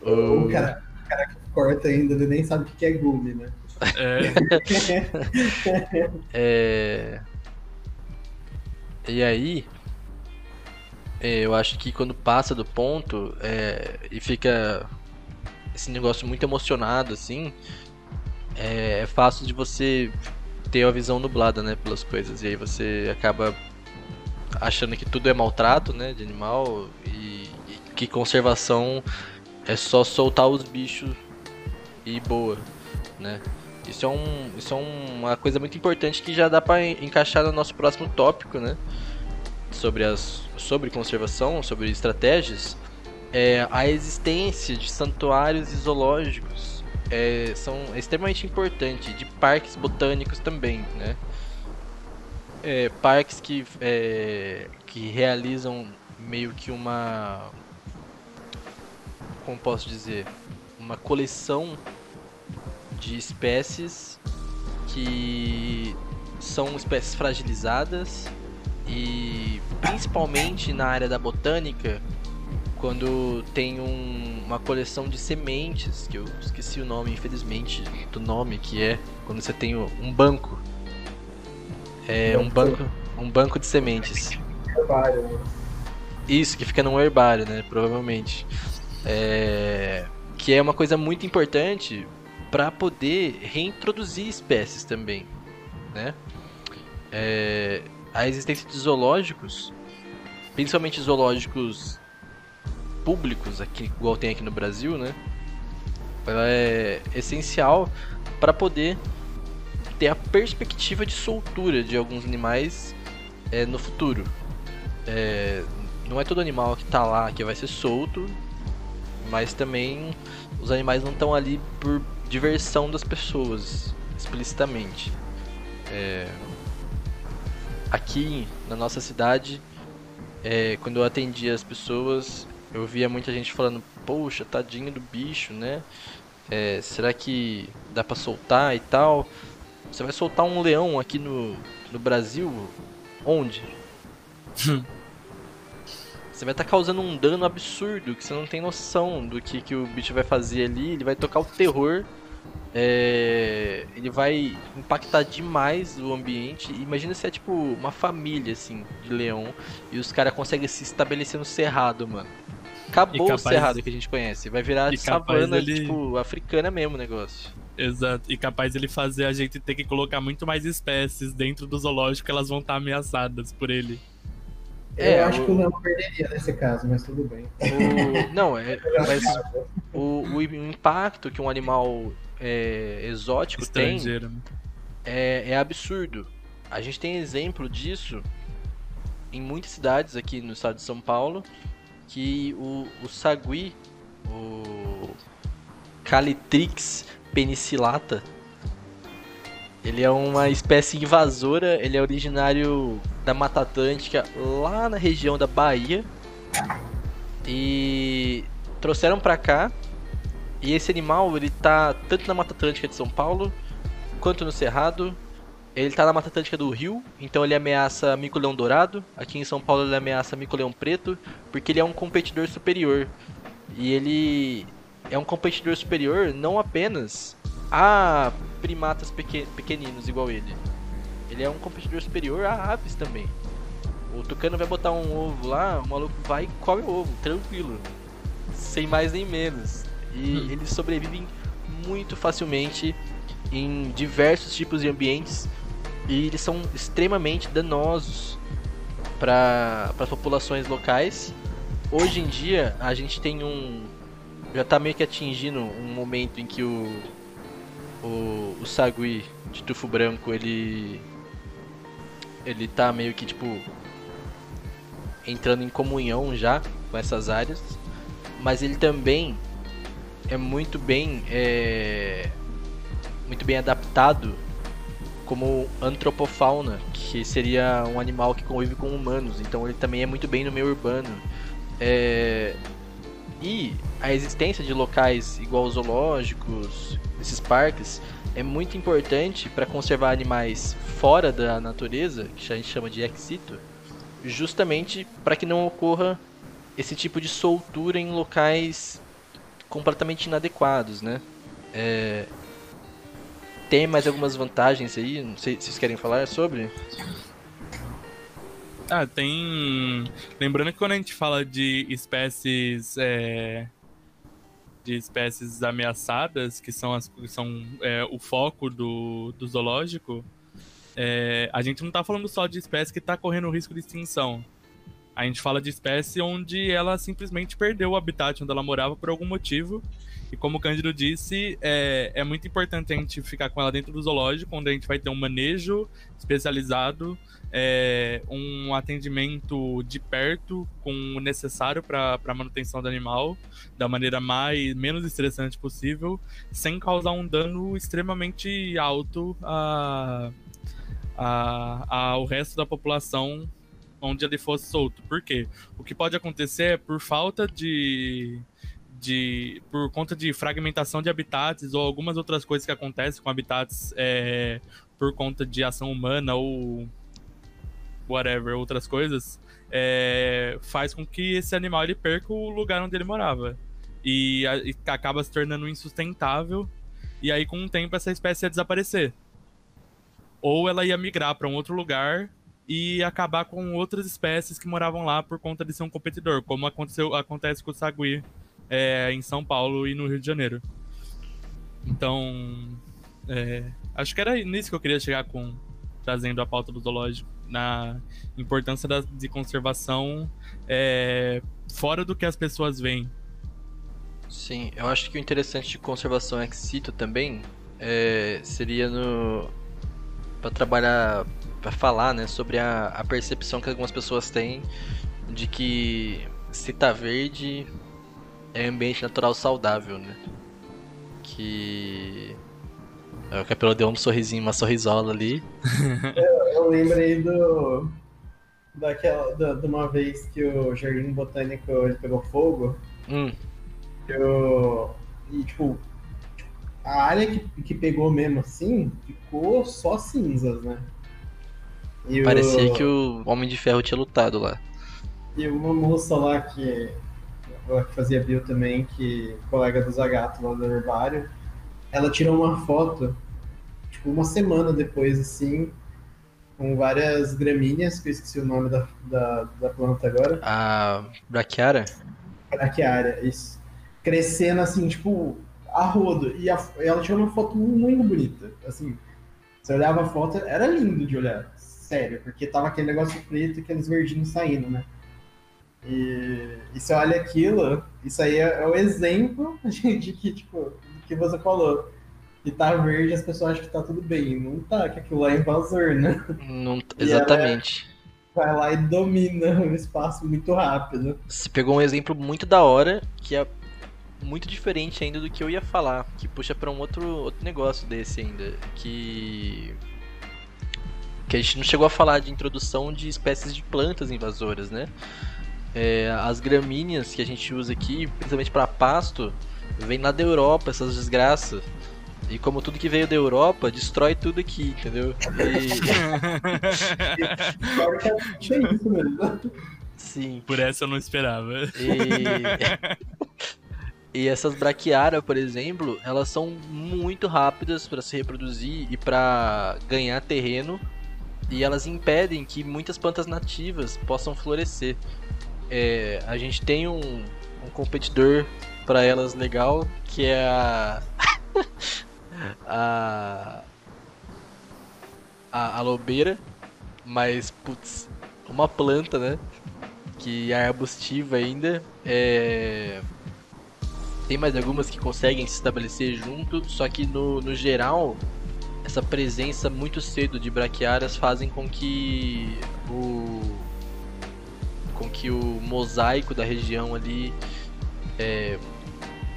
O Ô, cara, cara que corta ainda, ele nem sabe o que é gume, né? É, (laughs) É... E aí, é, eu acho que quando passa do ponto é, e fica esse negócio muito emocionado assim, é, é fácil de você ter a visão nublada, né, pelas coisas. E aí você acaba achando que tudo é maltrato, né, de animal e, e que conservação é só soltar os bichos e boa. né? Isso é, um, isso é uma coisa muito importante que já dá para encaixar no nosso próximo tópico, né? Sobre, as, sobre conservação, sobre estratégias. É, a existência de santuários e zoológicos é, são extremamente importante, de parques botânicos também, né? É, parques que, é, que realizam meio que uma como posso dizer uma coleção de espécies que são espécies fragilizadas e principalmente na área da botânica quando tem um, uma coleção de sementes que eu esqueci o nome infelizmente do nome que é quando você tem um banco é um banco um banco de sementes Herbário. isso que fica num herbário né provavelmente é, que é uma coisa muito importante para poder reintroduzir espécies também, né? É, a existência de zoológicos, principalmente zoológicos públicos, aqui, igual tem aqui no Brasil, né? Ela é essencial para poder ter a perspectiva de soltura de alguns animais é, no futuro. É, não é todo animal que está lá que vai ser solto, mas também os animais não estão ali por diversão das pessoas, explicitamente. É... Aqui na nossa cidade, é, quando eu atendia as pessoas, eu via muita gente falando: Poxa, tadinho do bicho, né? É, será que dá para soltar e tal? Você vai soltar um leão aqui no, no Brasil? Onde? (laughs) você vai estar tá causando um dano absurdo que você não tem noção do que, que o bicho vai fazer ali. Ele vai tocar o terror. É, ele vai impactar demais o ambiente. Imagina se é tipo uma família assim de leão e os caras conseguem se estabelecer no cerrado, mano. Acabou capaz... o cerrado que a gente conhece. Vai virar savana, ele... tipo, africana mesmo o negócio. Exato. E capaz ele fazer a gente ter que colocar muito mais espécies dentro do zoológico, elas vão estar ameaçadas por ele. É, eu acho o... que o Leão perderia nesse caso, mas tudo bem. O... Não, é, (laughs) mas o, o impacto que um animal é, exótico tem né? é, é absurdo. A gente tem exemplo disso em muitas cidades aqui no estado de São Paulo, que o, o sagui, o Calitrix penicillata, ele é uma espécie invasora, ele é originário da Mata Atlântica, lá na região da Bahia. E trouxeram pra cá. E esse animal, ele tá tanto na Mata Atlântica de São Paulo, quanto no Cerrado. Ele tá na Mata Atlântica do Rio, então ele ameaça mico-leão dourado. Aqui em São Paulo ele ameaça mico-leão preto, porque ele é um competidor superior. E ele é um competidor superior não apenas a primatas pequeninos igual ele. Ele é um competidor superior a aves também. O tucano vai botar um ovo lá, o maluco vai e come o ovo, tranquilo. Sem mais nem menos. E hum. eles sobrevivem muito facilmente em diversos tipos de ambientes e eles são extremamente danosos para as populações locais. Hoje em dia a gente tem um já está meio que atingindo um momento em que o o, o Sagui de tufo branco, ele ele tá meio que tipo entrando em comunhão já com essas áreas, mas ele também é muito bem é, muito bem adaptado como antropofauna, que seria um animal que convive com humanos, então ele também é muito bem no meio urbano. É, e a existência de locais igual zoológicos, esses parques, é muito importante para conservar animais fora da natureza, que a gente chama de exito, justamente para que não ocorra esse tipo de soltura em locais completamente inadequados, né? É... Tem mais algumas vantagens aí? Não sei se vocês querem falar sobre. Ah, tem. Lembrando que quando a gente fala de espécies é de espécies ameaçadas, que são, as, que são é, o foco do, do zoológico, é, a gente não está falando só de espécies que está correndo risco de extinção. A gente fala de espécie onde ela simplesmente perdeu o habitat onde ela morava por algum motivo. E como o Cândido disse, é, é muito importante a gente ficar com ela dentro do zoológico, onde a gente vai ter um manejo especializado, é, um atendimento de perto com o necessário para a manutenção do animal, da maneira mais menos estressante possível, sem causar um dano extremamente alto a, a, ao resto da população onde ele fosse solto. Por quê? O que pode acontecer é por falta de, de. por conta de fragmentação de habitats ou algumas outras coisas que acontecem com habitats é, por conta de ação humana ou whatever, outras coisas, é, faz com que esse animal ele perca o lugar onde ele morava. E, a, e acaba se tornando insustentável. E aí, com o tempo, essa espécie ia desaparecer. Ou ela ia migrar para um outro lugar e acabar com outras espécies que moravam lá por conta de ser um competidor, como aconteceu, acontece com o sagui é, em São Paulo e no Rio de Janeiro. Então, é, acho que era nisso que eu queria chegar com trazendo a pauta do zoológico, na importância da, de conservação é, fora do que as pessoas veem. Sim, eu acho que o interessante de conservação ex situ também é, seria no para trabalhar para falar, né, sobre a, a percepção que algumas pessoas têm de que se tá verde é ambiente natural saudável, né? Que é, o Capelo deu um sorrisinho, uma sorrisola ali. (laughs) eu, eu lembrei do daquela da, de uma vez que o Jardim Botânico ele pegou fogo. Hum. Eu, e tipo a área que, que pegou mesmo assim ficou só cinzas, né? E Parecia o... que o Homem de Ferro tinha lutado lá. E uma moça lá que, que fazia bio também, que colega do Zagato lá do herbário, ela tirou uma foto, tipo, uma semana depois, assim, com várias gramíneas, que eu esqueci o nome da, da, da planta agora. A braquiária? Braquiária, isso. Crescendo, assim, tipo, a rodo. E a, ela tirou uma foto muito bonita, assim. Você olhava a foto, era lindo de olhar sério, porque tava aquele negócio preto e aqueles verdinhos saindo, né? E, e você olha aquilo, isso aí é, é o exemplo (laughs) de que, tipo, que você falou. Que tá verde, as pessoas acham que tá tudo bem. Não tá, que aquilo lá é invasor, né? Não, (laughs) exatamente. Vai lá e domina o espaço muito rápido. Você pegou um exemplo muito da hora, que é muito diferente ainda do que eu ia falar, que puxa para um outro, outro negócio desse ainda, que que a gente não chegou a falar de introdução de espécies de plantas invasoras, né? É, as gramíneas que a gente usa aqui, principalmente para pasto, vem lá da Europa, essas desgraças. E como tudo que veio da Europa, destrói tudo aqui, entendeu? E... (laughs) Sim. Por essa eu não esperava. E, e essas braquiárias, por exemplo, elas são muito rápidas para se reproduzir e para ganhar terreno e elas impedem que muitas plantas nativas possam florescer. É, a gente tem um, um competidor para elas legal que é a (laughs) a a alobeira, mas putz, uma planta, né? Que é arbustiva ainda. É... Tem mais algumas que conseguem se estabelecer junto, só que no, no geral essa presença muito cedo de braquiárias fazem com que o com que o mosaico da região ali é...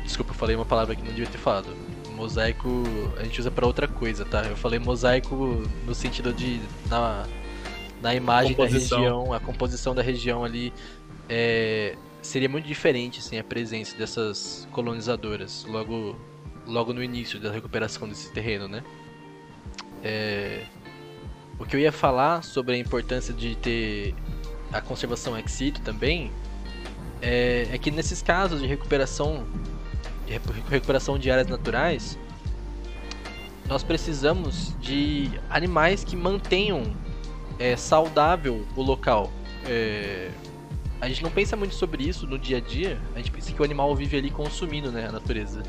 desculpa eu falei uma palavra que não devia ter falado. Mosaico a gente usa para outra coisa tá? Eu falei mosaico no sentido de na, na imagem da região a composição da região ali é... seria muito diferente sem assim, a presença dessas colonizadoras logo logo no início da recuperação desse terreno né é... O que eu ia falar sobre a importância de ter a conservação ex situ também é, é que nesses casos de recuperação de recuperação de áreas naturais nós precisamos de animais que mantenham é, saudável o local. É, a gente não pensa muito sobre isso no dia a dia, a gente pensa que o animal vive ali consumindo né, a natureza.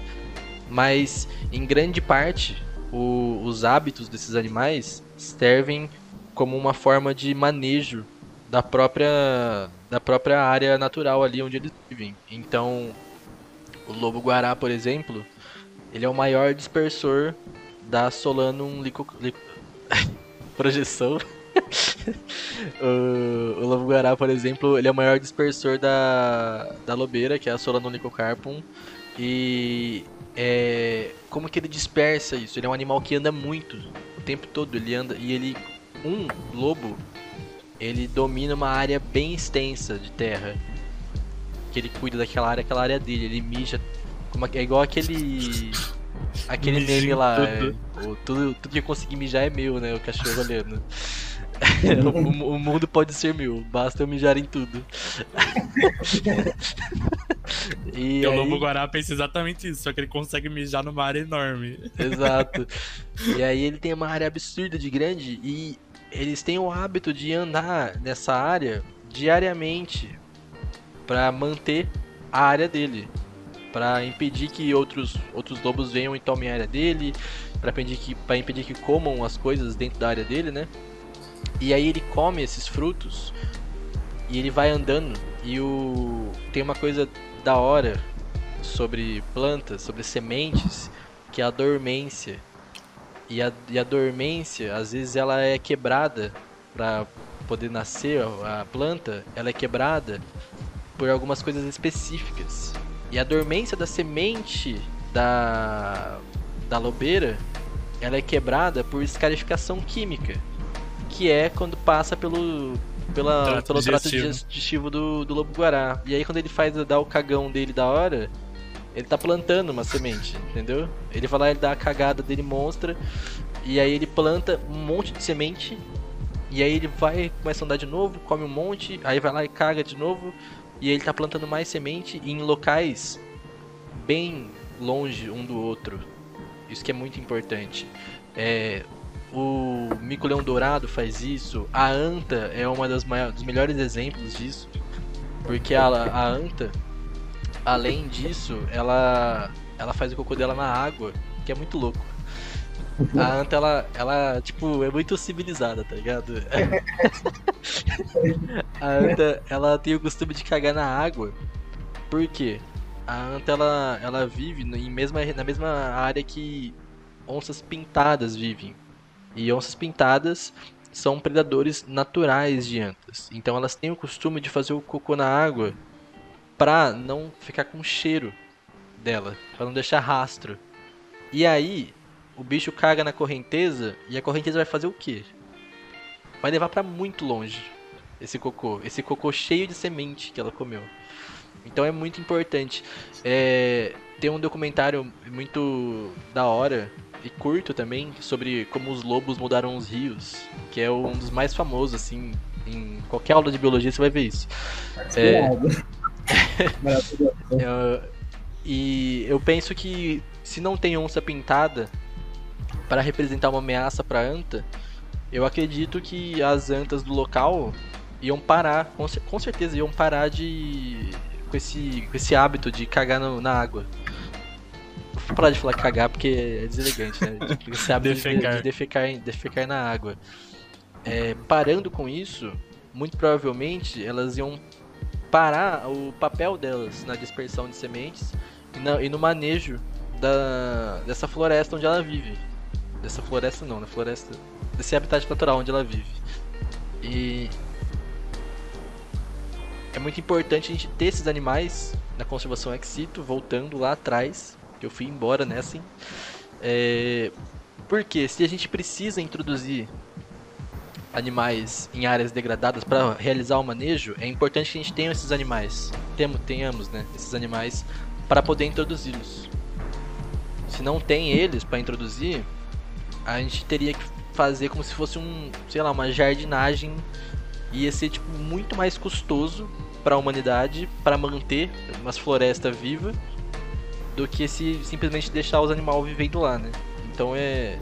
Mas em grande parte o, os hábitos desses animais servem como uma forma de manejo da própria da própria área natural ali onde eles vivem. Então, o lobo guará, por exemplo, ele é o maior dispersor da Solanum lico, lico... (laughs) projeção. (laughs) o, o lobo guará, por exemplo, ele é o maior dispersor da, da lobeira, que é a Solanum licocarpum. E é, como que ele dispersa isso? Ele é um animal que anda muito o tempo todo. Ele anda e ele um lobo ele domina uma área bem extensa de terra. Que ele cuida daquela área, aquela área dele. Ele mija. Como, é igual aquele. Aquele meme em lá. tudo. é, o, tudo, tudo que eu conseguir mijar é meu, né? O cachorro olhando. (laughs) o, o mundo pode ser meu, basta eu mijar em tudo. (laughs) e o aí- lobo guará pensa exatamente isso, só que ele consegue mijar numa área enorme. Exato. (laughs) E aí ele tem uma área absurda de grande e eles têm o hábito de andar nessa área diariamente pra manter a área dele, Pra impedir que outros outros lobos venham e tomem a área dele, Pra impedir que para impedir que comam as coisas dentro da área dele, né? E aí ele come esses frutos e ele vai andando e o tem uma coisa da hora sobre plantas, sobre sementes, que é a dormência. E a, e a dormência, às vezes ela é quebrada para poder nascer a planta, ela é quebrada por algumas coisas específicas. E a dormência da semente da da lobeira, ela é quebrada por escarificação química, que é quando passa pelo pela, Trato pelo trato digestivo. do, do lobo guará. E aí quando ele faz dá o cagão dele da hora, ele tá plantando uma semente, entendeu? Ele vai lá, ele dá a cagada dele monstra, e aí ele planta um monte de semente, e aí ele vai, começa a andar de novo, come um monte, aí vai lá e caga de novo, e aí ele tá plantando mais semente em locais bem longe um do outro. Isso que é muito importante. É, o mico-leão dourado faz isso, a anta é uma das maiores, dos melhores exemplos disso, porque a, a anta além disso, ela ela faz o cocô dela na água, que é muito louco. A anta, ela, ela, tipo, é muito civilizada, tá ligado? (laughs) a anta, ela tem o costume de cagar na água. Por quê? A anta, ela, ela vive em mesma, na mesma área que onças pintadas vivem. E onças pintadas são predadores naturais de antas. Então elas têm o costume de fazer o cocô na água pra não ficar com cheiro dela, pra não deixar rastro. E aí, o bicho caga na correnteza e a correnteza vai fazer o quê? Vai levar pra muito longe esse cocô, esse cocô cheio de semente que ela comeu. Então é muito importante. É, tem um documentário muito da hora e curto também sobre como os lobos mudaram os rios, que é um dos mais famosos assim. Em qualquer aula de biologia você vai ver isso. É. Eu- (laughs) e eu penso que se não tem onça pintada para representar uma ameaça para anta, eu acredito que as antas do local iam parar, com certeza iam parar de com esse, com esse hábito de cagar no- na água. Parar de falar cagar porque é deselegante, né? Tipo, (laughs) hábito de- Defecar. De, defecar, em- defecar na água. É, parando com isso, muito provavelmente elas iam parar o papel delas na dispersão de sementes e, na- e no manejo da, dessa floresta onde ela vive. Dessa floresta não, na floresta. Desse habitat natural onde ela vive. E é muito importante a gente ter esses animais na conservação ex situ, voltando lá atrás, eu fui embora nessa. hein? É, porque se a gente precisa introduzir animais em áreas degradadas para realizar o manejo, é importante que a gente tenha esses animais, temo, tenhamos, né, esses animais para poder introduzi-los. Se não tem eles para introduzir, a gente teria que fazer como se fosse um, sei lá, uma jardinagem ia ser tipo muito mais custoso para a humanidade para manter umas florestas vivas do que se simplesmente deixar os animais vivendo lá, né? Então é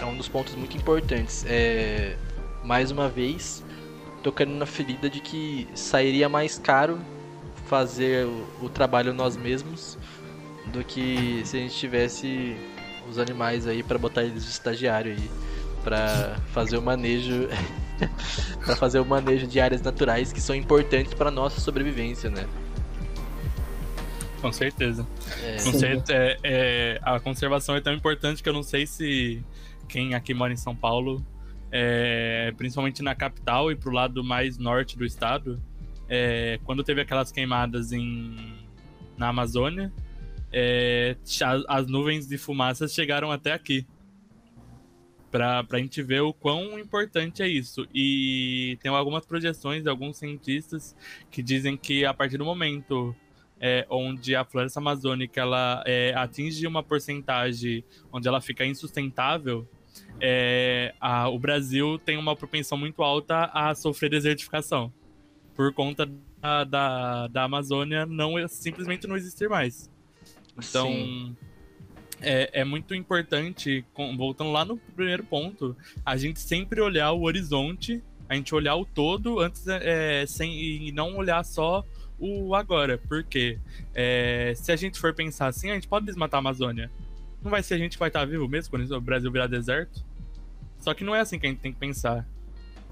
é um dos pontos muito importantes. É mais uma vez tocando na ferida de que sairia mais caro fazer o, o trabalho nós mesmos do que se a gente tivesse os animais aí para botar eles de estagiário aí para fazer o manejo (laughs) para fazer o manejo de áreas naturais que são importantes para nossa sobrevivência, né? Com certeza. É, Não sei, é, é, a conservação é tão importante que eu não sei se quem aqui mora em São Paulo, é, principalmente na capital e pro lado mais norte do estado, é, quando teve aquelas queimadas em, na Amazônia, é, as, as nuvens de fumaça chegaram até aqui. Pra, pra gente ver o quão importante é isso. E tem algumas projeções de alguns cientistas que dizem que a partir do momento é, onde a floresta amazônica ela é, atinge uma porcentagem onde ela fica insustentável, é, a, o Brasil tem uma propensão muito alta a sofrer desertificação por conta da, da, da Amazônia não simplesmente não existir mais. Então Sim. é, é muito importante, voltando lá no primeiro ponto, a gente sempre olhar o horizonte, a gente olhar o todo antes é, sem, e não olhar só o agora. Porque é, se a gente for pensar assim, a gente pode desmatar a Amazônia. Não vai ser a gente que vai estar vivo mesmo quando o Brasil virar deserto? Só que não é assim que a gente tem que pensar.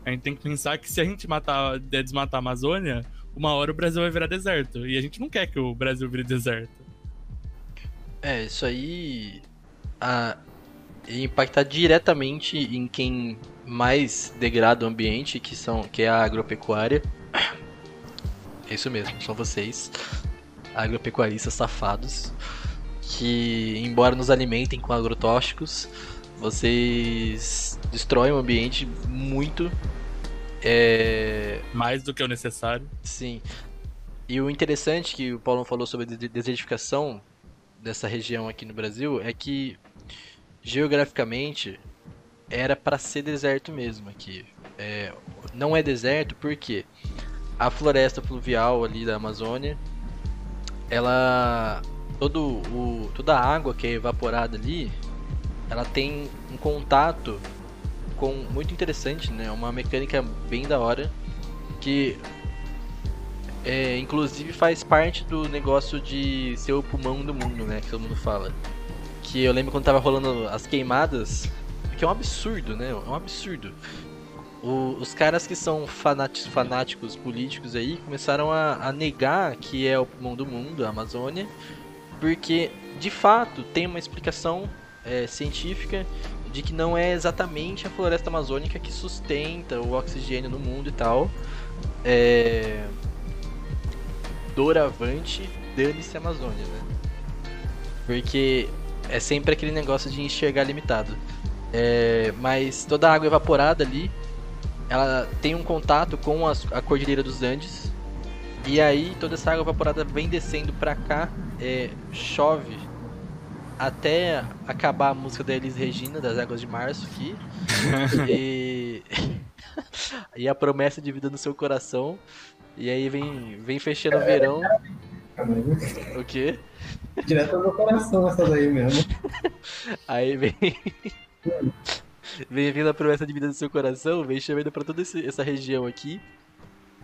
A gente tem que pensar que se a gente matar, desmatar a Amazônia, uma hora o Brasil vai virar deserto. E a gente não quer que o Brasil vire deserto. É, isso aí a, impactar diretamente em quem mais degrada o ambiente, que, são, que é a agropecuária. É isso mesmo, são vocês, agropecuaristas safados, que embora nos alimentem com agrotóxicos, vocês destroem o ambiente muito. É, Mais do que o necessário. Sim. E o interessante que o Paulo falou sobre a de- desertificação dessa região aqui no Brasil é que geograficamente era para ser deserto mesmo aqui. É, não é deserto porque a floresta fluvial ali da Amazônia, ela todo o toda a água que é evaporada ali, ela tem um contato com muito interessante, né? Uma mecânica bem da hora que é, inclusive faz parte do negócio de ser o pulmão do mundo, né? Que todo mundo fala. Que eu lembro quando tava rolando as queimadas, que é um absurdo, né? É um absurdo. O- os caras que são fanati- fanáticos políticos aí começaram a, a negar que é o pulmão do mundo, a Amazônia, porque de fato tem uma explicação é, científica de que não é exatamente a floresta amazônica que sustenta o oxigênio no mundo e tal. É... Doravante, dane-se a Amazônia, né? Porque é sempre aquele negócio de enxergar limitado. É, mas toda a água evaporada ali, ela tem um contato com as- a Cordilheira dos Andes. E aí toda essa água evaporada vem descendo pra cá, é, chove até acabar a música da Elis Regina, das Águas de Março aqui. (laughs) e... (laughs) e a promessa de vida no seu coração. E aí vem, vem fechando o verão. O quê? Direto do meu coração essa daí mesmo. (laughs) Aí vem. Vem vindo a promessa de vida do seu coração, vem chovendo pra toda essa região aqui.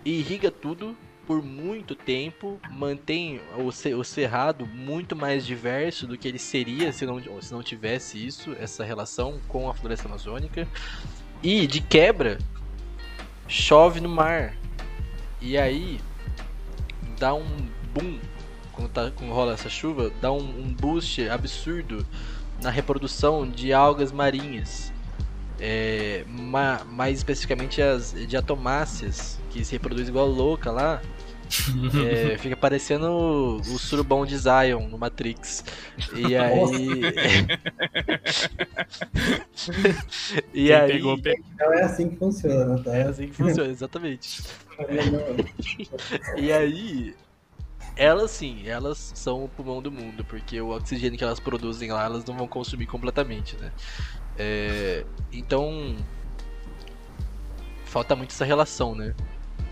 E irriga tudo por muito tempo, mantém o cerrado muito mais diverso do que ele seria se não, se não tivesse isso, essa relação com a floresta amazônica. E de quebra, chove no mar. E aí dá um boom quando, tá, quando rola essa chuva, dá um, um boost absurdo na reprodução de algas marinhas. É, ma- mais especificamente as diatomáceas, que se reproduz igual louca lá. (laughs) É, fica parecendo o, o surubão de Zion no Matrix. E (laughs) aí. (laughs) e Quem aí. pegou, pegou. Então é assim que funciona, tá? É assim que funciona, exatamente. E aí, elas sim, elas são o pulmão do mundo, porque o oxigênio que elas produzem lá, elas não vão consumir completamente, né? É, então, falta muito essa relação, né?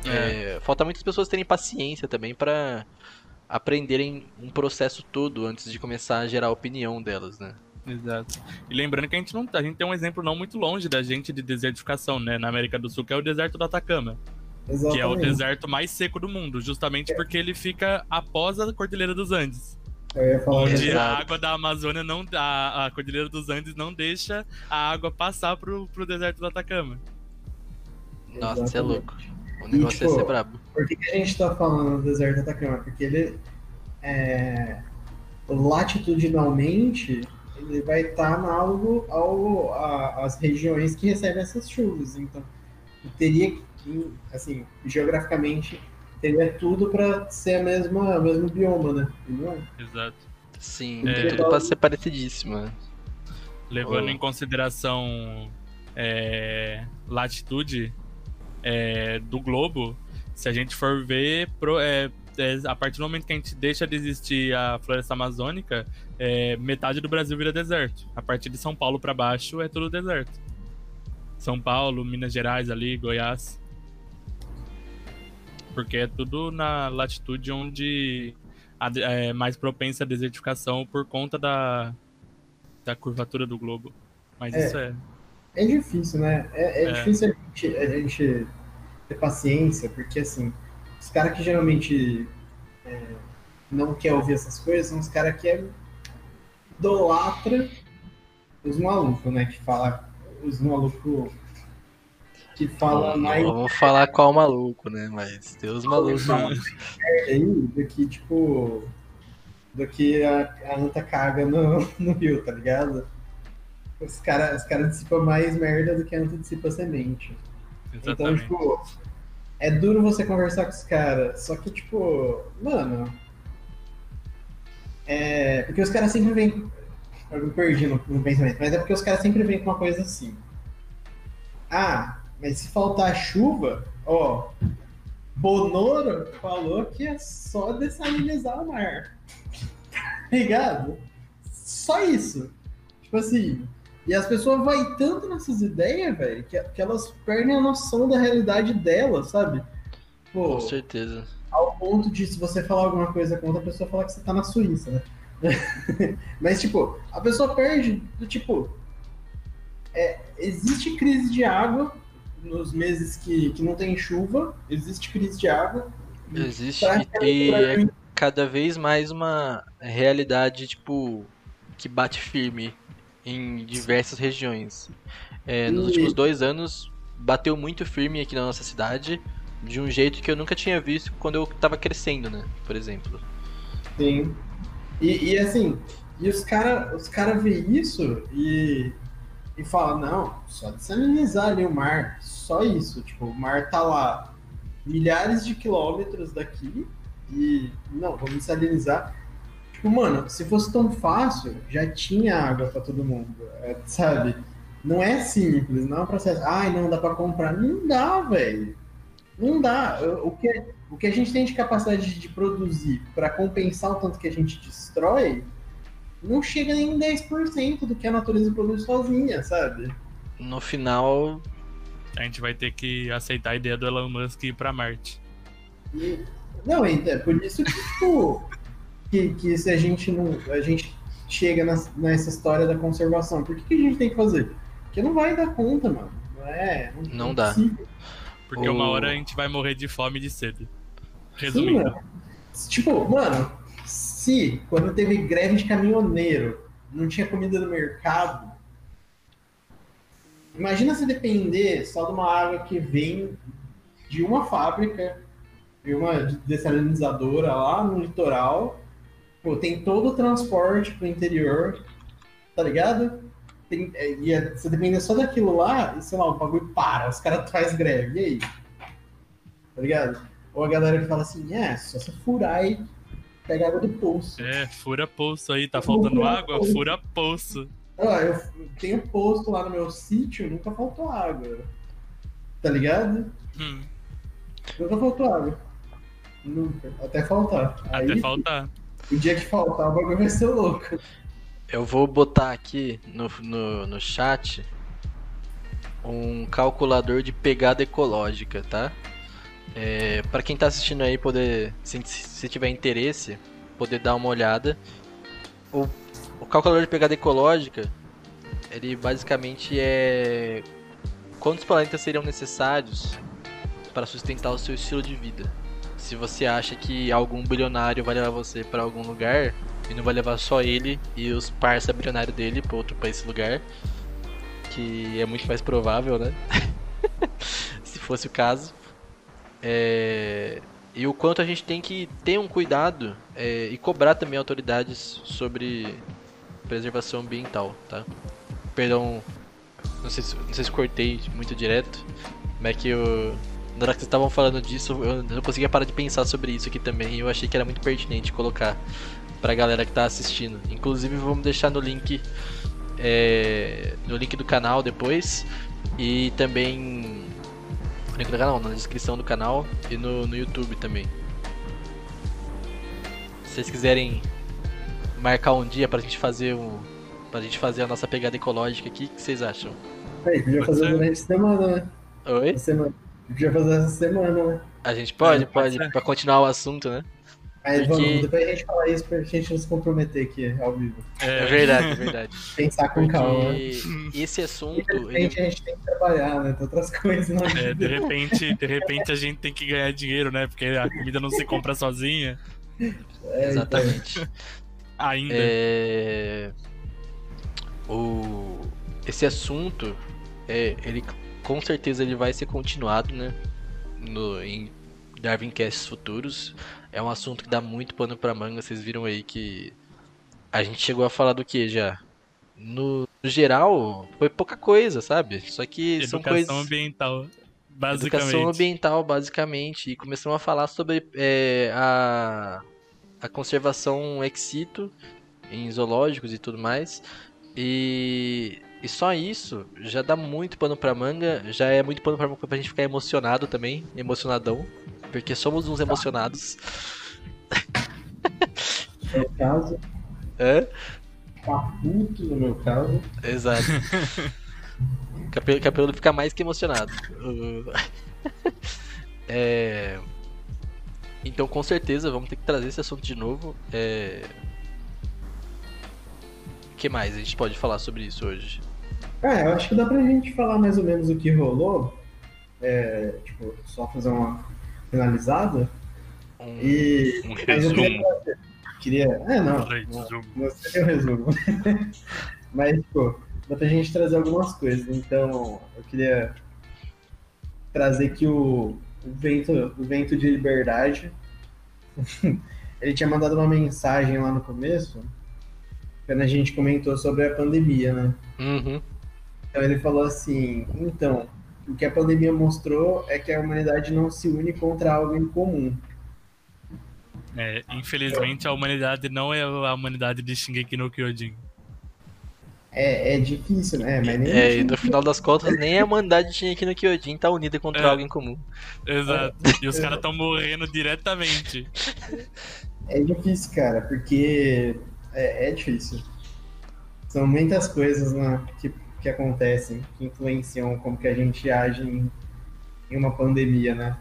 É, falta muitas pessoas terem paciência também pra aprenderem um processo todo antes de começar a gerar a opinião delas, né? Exato. E lembrando que a gente não a gente tem um exemplo não muito longe da gente de desertificação, né, na América do Sul, que é o deserto do Atacama, que é o Exatamente. deserto mais seco do mundo, justamente porque ele fica após a Cordilheira dos Andes, Eu ia falar onde isso. A água da Amazônia não a, a Cordilheira dos Andes não deixa a água passar pro, pro deserto do Atacama. Nossa, você é louco. O negócio tipo, ia ser brabo. Por que, que a gente tá falando do deserto do Atacama? Porque ele é, latitudinalmente ele vai estar análogo ao, a- às regiões que recebem essas chuvas. Então, teria que, assim, geograficamente, teria tudo para ser a mesma, o mesmo bioma, né? Não é. Exato. Sim, É. tem tudo pra ser parecidíssimo. né? Levando Oh. em consideração é, latitude é, do globo, se a gente for ver, pro- é, é, a partir do momento que a gente deixa de existir a floresta amazônica, é, metade do Brasil vira deserto. A partir de São Paulo pra baixo é tudo deserto. São Paulo, Minas Gerais ali, Goiás. Porque é tudo na latitude onde é mais propensa à desertificação por conta da, da curvatura do globo. Mas É. isso é. É difícil, né? É, é É. difícil a gente, a gente ter paciência, porque assim, os caras que geralmente é, não quer ouvir essas coisas são os caras que é idolatra os malucos, né? Que fala os malucos que falam Não mais vamos falar qual maluco, né? Mas tem os malucos. Fala mais merda aí do que, tipo, do que a, a anta caga no, (laughs) no rio, tá ligado? Os caras os cara dissipam mais merda do que a anta dissipa semente. Então, Exatamente. tipo, é duro você conversar com os caras. Só que, tipo, mano. É. Porque os caras sempre vêm. Eu me perdi no, no pensamento, mas é porque os caras sempre vêm com uma coisa assim. Ah, mas se faltar chuva, ó. Bonoro falou que é só dessalinizar o mar. Tá ligado? Só isso. Tipo assim. E as pessoas vai tanto nessas ideias, velho, que, que elas perdem a noção da realidade delas, sabe? Pô, Com certeza. ao ponto de se você falar alguma coisa contra, a pessoa falar que você tá na Suíça, né? (laughs) Mas, tipo, a pessoa perde do tipo. é, existe crise de água nos meses que, que não tem chuva, existe crise de água. Existe e é cada vez mais uma realidade, tipo, que bate firme em diversas regiões. É, nos E- últimos dois anos, bateu muito firme aqui na nossa cidade, de um jeito que eu nunca tinha visto quando eu tava crescendo, né? Por exemplo. Sim. E, e assim, e os caras os cara vê isso e, e fala, não, só dessalinizar ali o mar, só isso. Tipo, o mar tá lá milhares de quilômetros daqui e não, vamos dessalinizar. Tipo, mano, se fosse tão fácil, já tinha água pra todo mundo, é, sabe? Não é simples, não é um processo. Ai, não dá pra comprar. Não dá, velho. Não dá. O que, o que a gente tem de capacidade de produzir para compensar o tanto que a gente destrói não chega nem em 10% do que a natureza produz sozinha, sabe? No final, A gente vai ter que aceitar a ideia do Elon Musk ir pra Marte. E- não, é é por isso que, tipo, que, que se a gente não. A gente chega nas- nessa história da conservação, por que, que a gente tem que fazer? Porque não vai dar conta, mano. Não é. Não é dá. possível. Porque O- uma hora a gente vai morrer de fome e de sede. Sim, Resumindo. mano. Tipo, mano, se quando teve greve de caminhoneiro não tinha comida no mercado, imagina se depender só de uma água que vem de uma fábrica, de uma dessalinizadora lá no litoral, pô, tem todo o transporte pro interior, tá ligado? Tem, é, e é- se depender só daquilo lá, e, sei lá, o bagulho para, os caras fazem greve, e aí? Tá ligado? Ou a galera que fala assim, é, só você furar e pegar água do poço. É, fura poço aí, tá faltando Fura água? poço. Fura poço. Ah, eu tenho posto lá no meu sítio, nunca faltou água. Tá ligado? Hum, Nunca faltou água. Nunca. Até faltar. até Aí, faltar. o dia que faltar, o bagulho vai ser louco. eu vou botar aqui no, no, no chat um calculador de pegada ecológica, tá? É, para quem tá assistindo aí poder, se, se tiver interesse, poder dar uma olhada. O, o calculador de pegada ecológica, ele basicamente é quantos planetas seriam necessários para sustentar o seu estilo de vida. Se você acha que algum bilionário vai levar você para algum lugar e não vai levar só ele e os parça bilionários dele para outro para esse lugar, que é muito mais provável, né? (laughs) Se fosse o caso. É, e o quanto a gente tem que ter um cuidado é, e cobrar também autoridades sobre preservação ambiental, tá? Perdão, não sei se, não sei se cortei muito direto, mas é que eu, na hora que vocês estavam falando disso, eu não conseguia parar de pensar sobre isso aqui também e eu achei que era muito pertinente colocar pra galera que tá assistindo. Inclusive vamos deixar no link é, no link do canal depois e também no link do canal, na descrição do canal e no, no YouTube também. Se vocês quiserem marcar um dia pra gente fazer um. Pra gente fazer a nossa pegada ecológica aqui, o que vocês acham? Aí, podia fazer durante a semana, né? Oi? Semana. Podia fazer essa semana, né? A gente pode, É, pode pode, pra continuar o assunto, né? Aí Porque- vamos, depois a gente fala isso pra gente não se comprometer aqui ao vivo. É verdade, é verdade. (laughs) Pensar com calma. Porque esse assunto. Infelizmente Ele... a gente tem que trabalhar, né? Tem outras (laughs) coisas na É, vida. de repente, de repente a gente tem que ganhar dinheiro, né? Porque a comida não se compra sozinha. É, então. Exatamente. (laughs) Ainda. É... O... Esse assunto, é, ele com certeza ele vai ser continuado, né? No, em Darwin Casts futuros. É um assunto que dá muito pano pra manga. Vocês viram aí que a gente chegou a falar do que já? No, no geral, foi pouca coisa, sabe? Só que são Educação coisas. ambiental. Basicamente. Educação ambiental, basicamente. E começamos a falar sobre é, a, a conservação ex situ em zoológicos e tudo mais. E, e só isso já dá muito pano pra manga. Já é muito pano pra manga pra gente ficar emocionado também. Emocionadão. Porque somos uns emocionados. No meu caso, É? tá puto no meu caso. Exato. Capelo, Capelo fica mais que emocionado. É, Então, com certeza, vamos ter que trazer esse assunto de novo. É... O que mais a gente pode falar sobre isso hoje? Ah, eu acho que dá pra gente falar mais ou menos o que rolou. É, tipo, só fazer uma finalizada. Um, E. Um resumo. queria. queria é, não. Você tem o resumo. (laughs) Mas, pô, dá pra gente trazer algumas coisas. Então, eu queria trazer que o, o vento, o vento de liberdade, (laughs) ele tinha mandado uma mensagem lá no começo, quando a gente comentou sobre a pandemia, né? Uhum. Então ele falou assim, então, o que a pandemia mostrou é que a humanidade não se une contra algo em comum. É, infelizmente a humanidade não é a humanidade de Shingeki no Kyojin. É, é difícil, né? Mas nem É, e no final das contas, nem a humanidade tinha aqui no Kyojin tá unida contra É. algo em comum. Exato. E os caras estão morrendo diretamente. É difícil, cara, porque é, é difícil. São muitas coisas né, que, que acontecem, que influenciam como que a gente age em, em uma pandemia, né?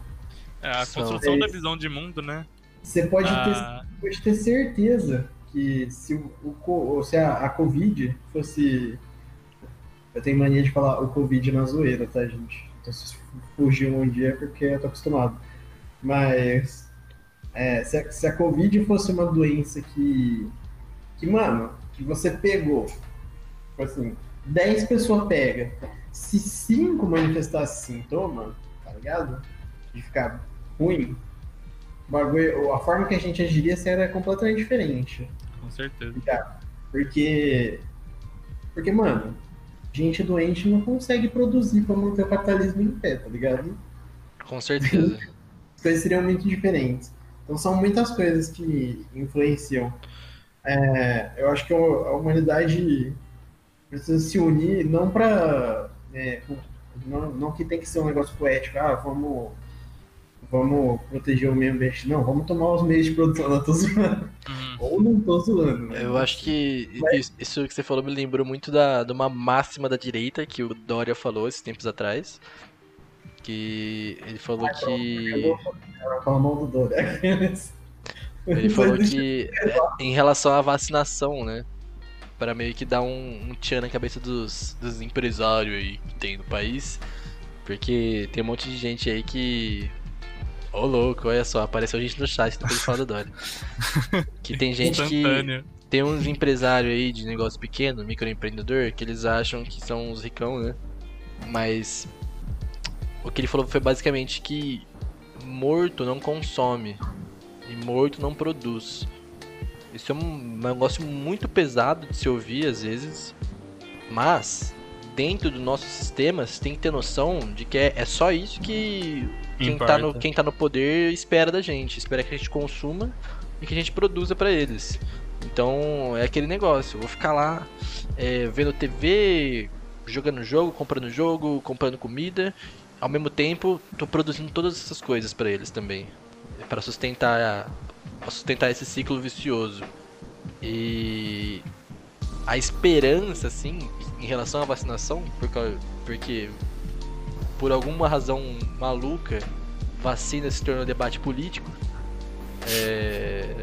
É a construção da visão de mundo, né? Você pode, ter, Ah, pode ter certeza que se, o, o se a, a Covid fosse. Eu tenho mania de falar o Covid na zoeira, tá, gente? Então se fugiu um dia é porque eu tô acostumado. Mas é, se, a, se a Covid fosse uma doença que. que, mano, que você pegou. Tipo assim, 10 pessoas pegam. Se 5 manifestassem sintoma, tá ligado? De ficar ruim, o bagulho, a forma que a gente agiria seria completamente diferente. com certeza. Porque. Porque, mano, gente doente não consegue produzir pra manter o capitalismo em pé, tá ligado? Com certeza. As coisas seriam muito diferentes. Então são muitas coisas que influenciam. É, eu acho que a humanidade precisa se unir não pra. é, não, não que tem que ser um negócio poético, ah, vamos. Vamos proteger o meio ambiente. Não, vamos tomar os meios de produção. Não tô zoando. Uhum. Ou não tô zoando. né? Eu acho que isso- isso que você falou me lembrou muito da, de uma máxima da direita que o Dória falou esses tempos atrás. Que ele falou que. Fala mal do Dória. Ele falou que é, em relação à vacinação, né? Para meio que dar um, um tchan na cabeça dos, dos empresários aí que tem no país. Porque tem um monte de gente aí que. Ô louco, olha só, apareceu gente no chat depois de falar do Dória. (laughs) Que tem gente que. Tem uns empresários aí de negócio pequeno, microempreendedor, que eles acham que são os ricão, né? Mas o que ele falou foi basicamente que morto não consome e morto não produz. Isso é um negócio muito pesado de se ouvir às vezes, mas dentro do nosso sistema você tem que ter noção de que é, é só isso que quem tá, no, quem tá no poder espera da gente. Espera que a gente consuma e que a gente produza para eles. Então é aquele negócio, eu vou ficar lá é, vendo TV, jogando jogo, comprando jogo, comprando comida. Ao mesmo tempo, tô produzindo todas essas coisas para eles também. para sustentar, pra sustentar esse ciclo vicioso. E a esperança, assim, em relação à vacinação, porque, porque por alguma razão maluca, vacina se tornou debate político. É...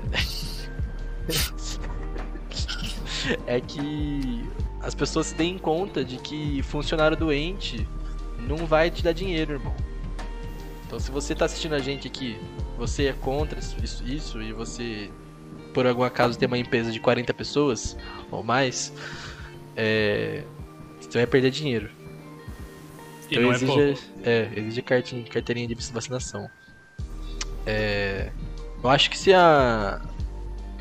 (laughs) é que as pessoas se deem conta de que funcionário doente não vai te dar dinheiro, irmão. Então se você tá assistindo a gente aqui, você é contra isso, isso e você por algum acaso tem uma empresa de 40 pessoas ou mais, é, você vai perder dinheiro. E então exige, é, é, exige cartinha, carteirinha de vacinação. É, eu acho que se a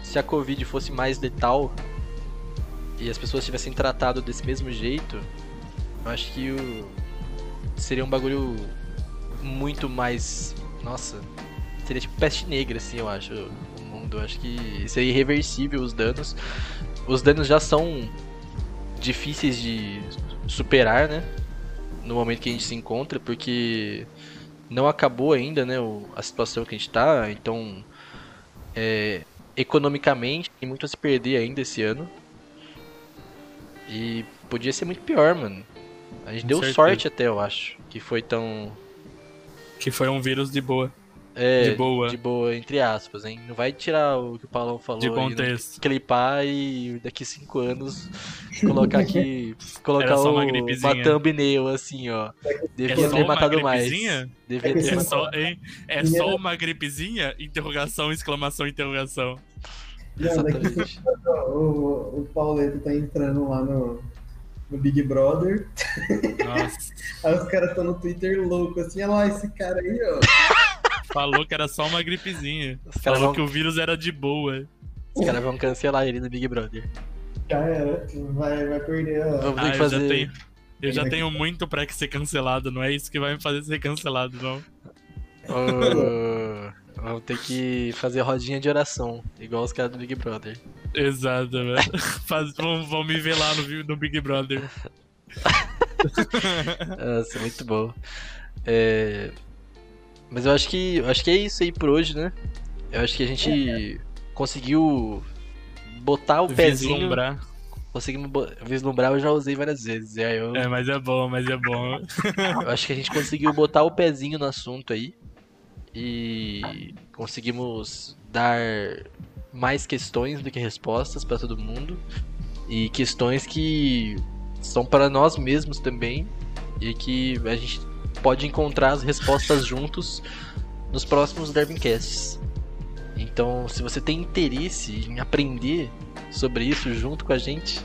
se a Covid fosse mais letal e as pessoas tivessem tratado desse mesmo jeito, eu acho que o, seria um bagulho muito mais. Nossa, seria tipo peste negra, assim, eu acho. O mundo. Eu acho que seria irreversível os danos. Os danos já são difíceis de superar, né? No momento que a gente se encontra, porque não acabou ainda, né? a situação que a gente tá. Então, é, economicamente, tem muito a se perder ainda esse ano. E podia ser muito pior, mano. A gente Com deu certeza. sorte até, eu acho, que foi tão. Que foi um vírus de boa. É, de boa. De boa, entre aspas, hein? Não vai tirar o que o Paulão falou. De contexto. Aí, clipar e daqui cinco anos colocar aqui. (laughs) colocar o, uma, uma thumbnail assim, ó. Devia é ter matado mais. Devia ter é, só, é só uma gripezinha? Interrogação, exclamação, interrogação. Não, daqui o, o Pauleto tá entrando lá no, no Big Brother. Nossa. (laughs) aí os caras estão no Twitter louco, assim, olha lá esse cara aí, ó. (laughs) Falou que era só uma gripezinha. Os Falou vão... que o vírus era de boa. Os caras vão cancelar ele no Big Brother. Já era, vai, vai perder. Ó. Vamos ter ah, que fazer. Eu já tenho, eu já tenho muito pra que ser cancelado, não é isso que vai me fazer ser cancelado, não. Oh, (laughs) vamos ter que fazer rodinha de oração, igual os caras do Big Brother. Exato, (laughs) velho. vão, vão me ver lá no, no Big Brother. (laughs) Nossa, muito bom. É... Mas eu acho que eu acho que é isso aí por hoje, né? Eu acho que a gente conseguiu botar o pezinho. Vislumbrar. Conseguimos vislumbrar, eu já usei várias vezes. É, eu... é, mas é bom, mas é bom. (laughs) eu acho que a gente conseguiu botar o pezinho no assunto aí. E conseguimos dar mais questões do que respostas para todo mundo. E questões que são para nós mesmos também. E que a gente pode encontrar as respostas juntos nos próximos Darwincasts. Então, se você tem interesse em aprender sobre isso junto com a gente,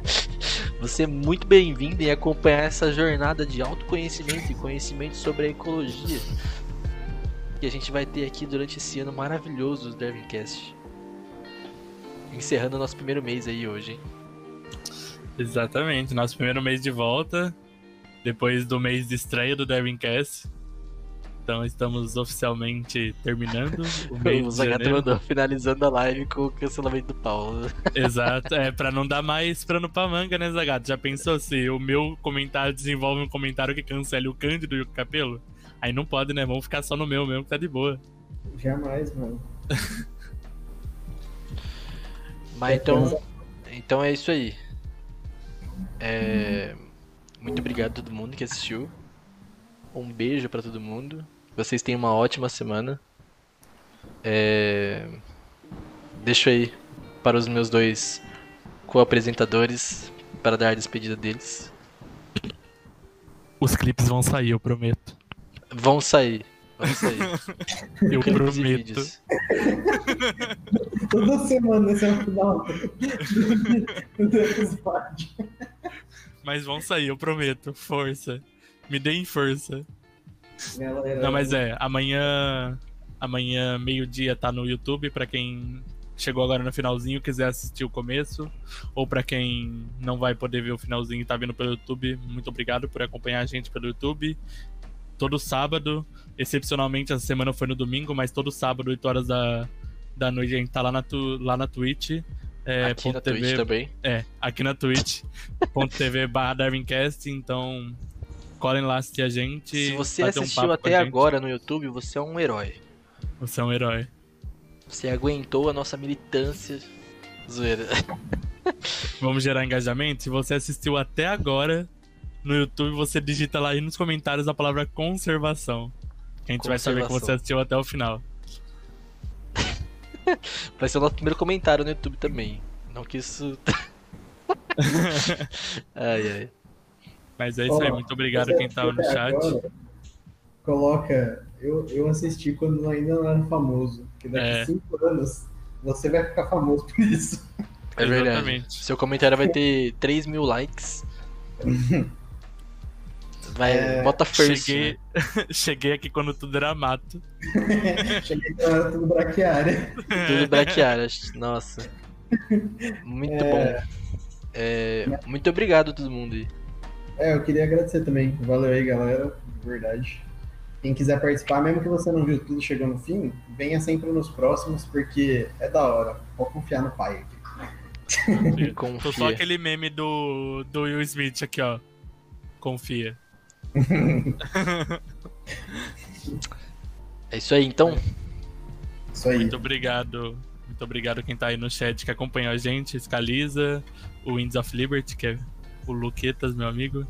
(laughs) você é muito bem-vindo em acompanhar essa jornada de autoconhecimento e conhecimento sobre a ecologia que a gente vai ter aqui durante esse ano maravilhoso do Darwincast. Encerrando nosso primeiro mês aí hoje, hein? Exatamente, nosso primeiro mês de volta depois do mês de estreia do Cast. Então estamos oficialmente terminando o (laughs) mês o Zagato mandou finalizando a live com o cancelamento do Paulo. (laughs) Exato, é pra não dar mais prano pra manga, né, Zagato? Já pensou se o meu comentário desenvolve um comentário que cancele o Cândido e o Capelo? Aí não pode, né? Vamos ficar só no meu mesmo, que tá de boa. Jamais, mano. Mas então, então é isso aí. É... Muito obrigado a todo mundo que assistiu. Um beijo para todo mundo. Vocês tenham uma ótima semana. É... Deixo aí para os meus dois co-apresentadores para dar a despedida deles. Os clipes vão sair, eu prometo. Vão sair. Vão sair. (laughs) eu prometo. (laughs) Toda semana esse é o final (laughs) do episódio. Mas vão sair, eu prometo. Força. Me deem força. Galera, Não, mas é, amanhã. Amanhã, meio-dia, tá no YouTube pra quem chegou agora no finalzinho quiser assistir o começo. Ou pra quem não vai poder ver o finalzinho e tá vendo pelo YouTube, muito obrigado por acompanhar a gente pelo YouTube. Todo sábado, excepcionalmente essa semana foi no domingo, mas todo sábado, 8 horas da, da noite, a gente tá lá na, tu, lá na Twitch. É, Aqui na ponto Twitch também. é, aqui na Twitch.tv (laughs) barra Darwincast, então colhem lá assistir a gente. Se você um assistiu com até agora no YouTube, você é um herói. Você é um herói. Você aguentou a nossa militância. Zoeira. (laughs) Vamos gerar engajamento? Se você assistiu até agora no YouTube, você digita lá aí nos comentários a palavra conservação. A gente vai saber que você Conservação. assistiu até o final. (laughs) Vai ser o nosso primeiro comentário no YouTube também. Não que isso. (laughs) ai, ai. Mas é isso aí, muito obrigado quem tava no chat. agora, coloca. Eu, eu assisti quando ainda não era famoso. Que daqui É. a 5 anos você vai ficar famoso por isso. É verdade. Exatamente. Seu comentário vai ter 3 mil likes. (laughs) Vai, É, bota first. Cheguei, né? (laughs) cheguei aqui quando tudo era mato. (laughs) Cheguei que era tudo braquiária. Tudo braquiária. Nossa. Muito É. bom. É, muito obrigado a todo mundo aí. É, eu queria agradecer também. Valeu aí, galera. De verdade. Quem quiser participar, mesmo que você não viu tudo chegou no fim, venha sempre nos próximos, porque é da hora. Pode confiar no pai aqui. Tô só Confia. aquele meme do, do Will Smith aqui, ó. Confia. (laughs) É isso aí, então. Isso aí. Muito obrigado. Muito obrigado quem tá aí no chat que acompanhou a gente. Scaliza, o Winds of Liberty, que é o Luquetas, meu amigo.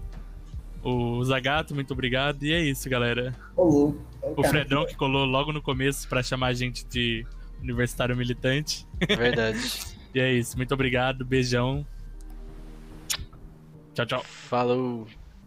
O Zagato, muito obrigado. E é isso, galera. Ô, louco. O Fredão que colou logo no começo pra chamar a gente de universitário militante. É verdade. (laughs) E é isso. Muito obrigado. Beijão. Tchau, tchau. Falou.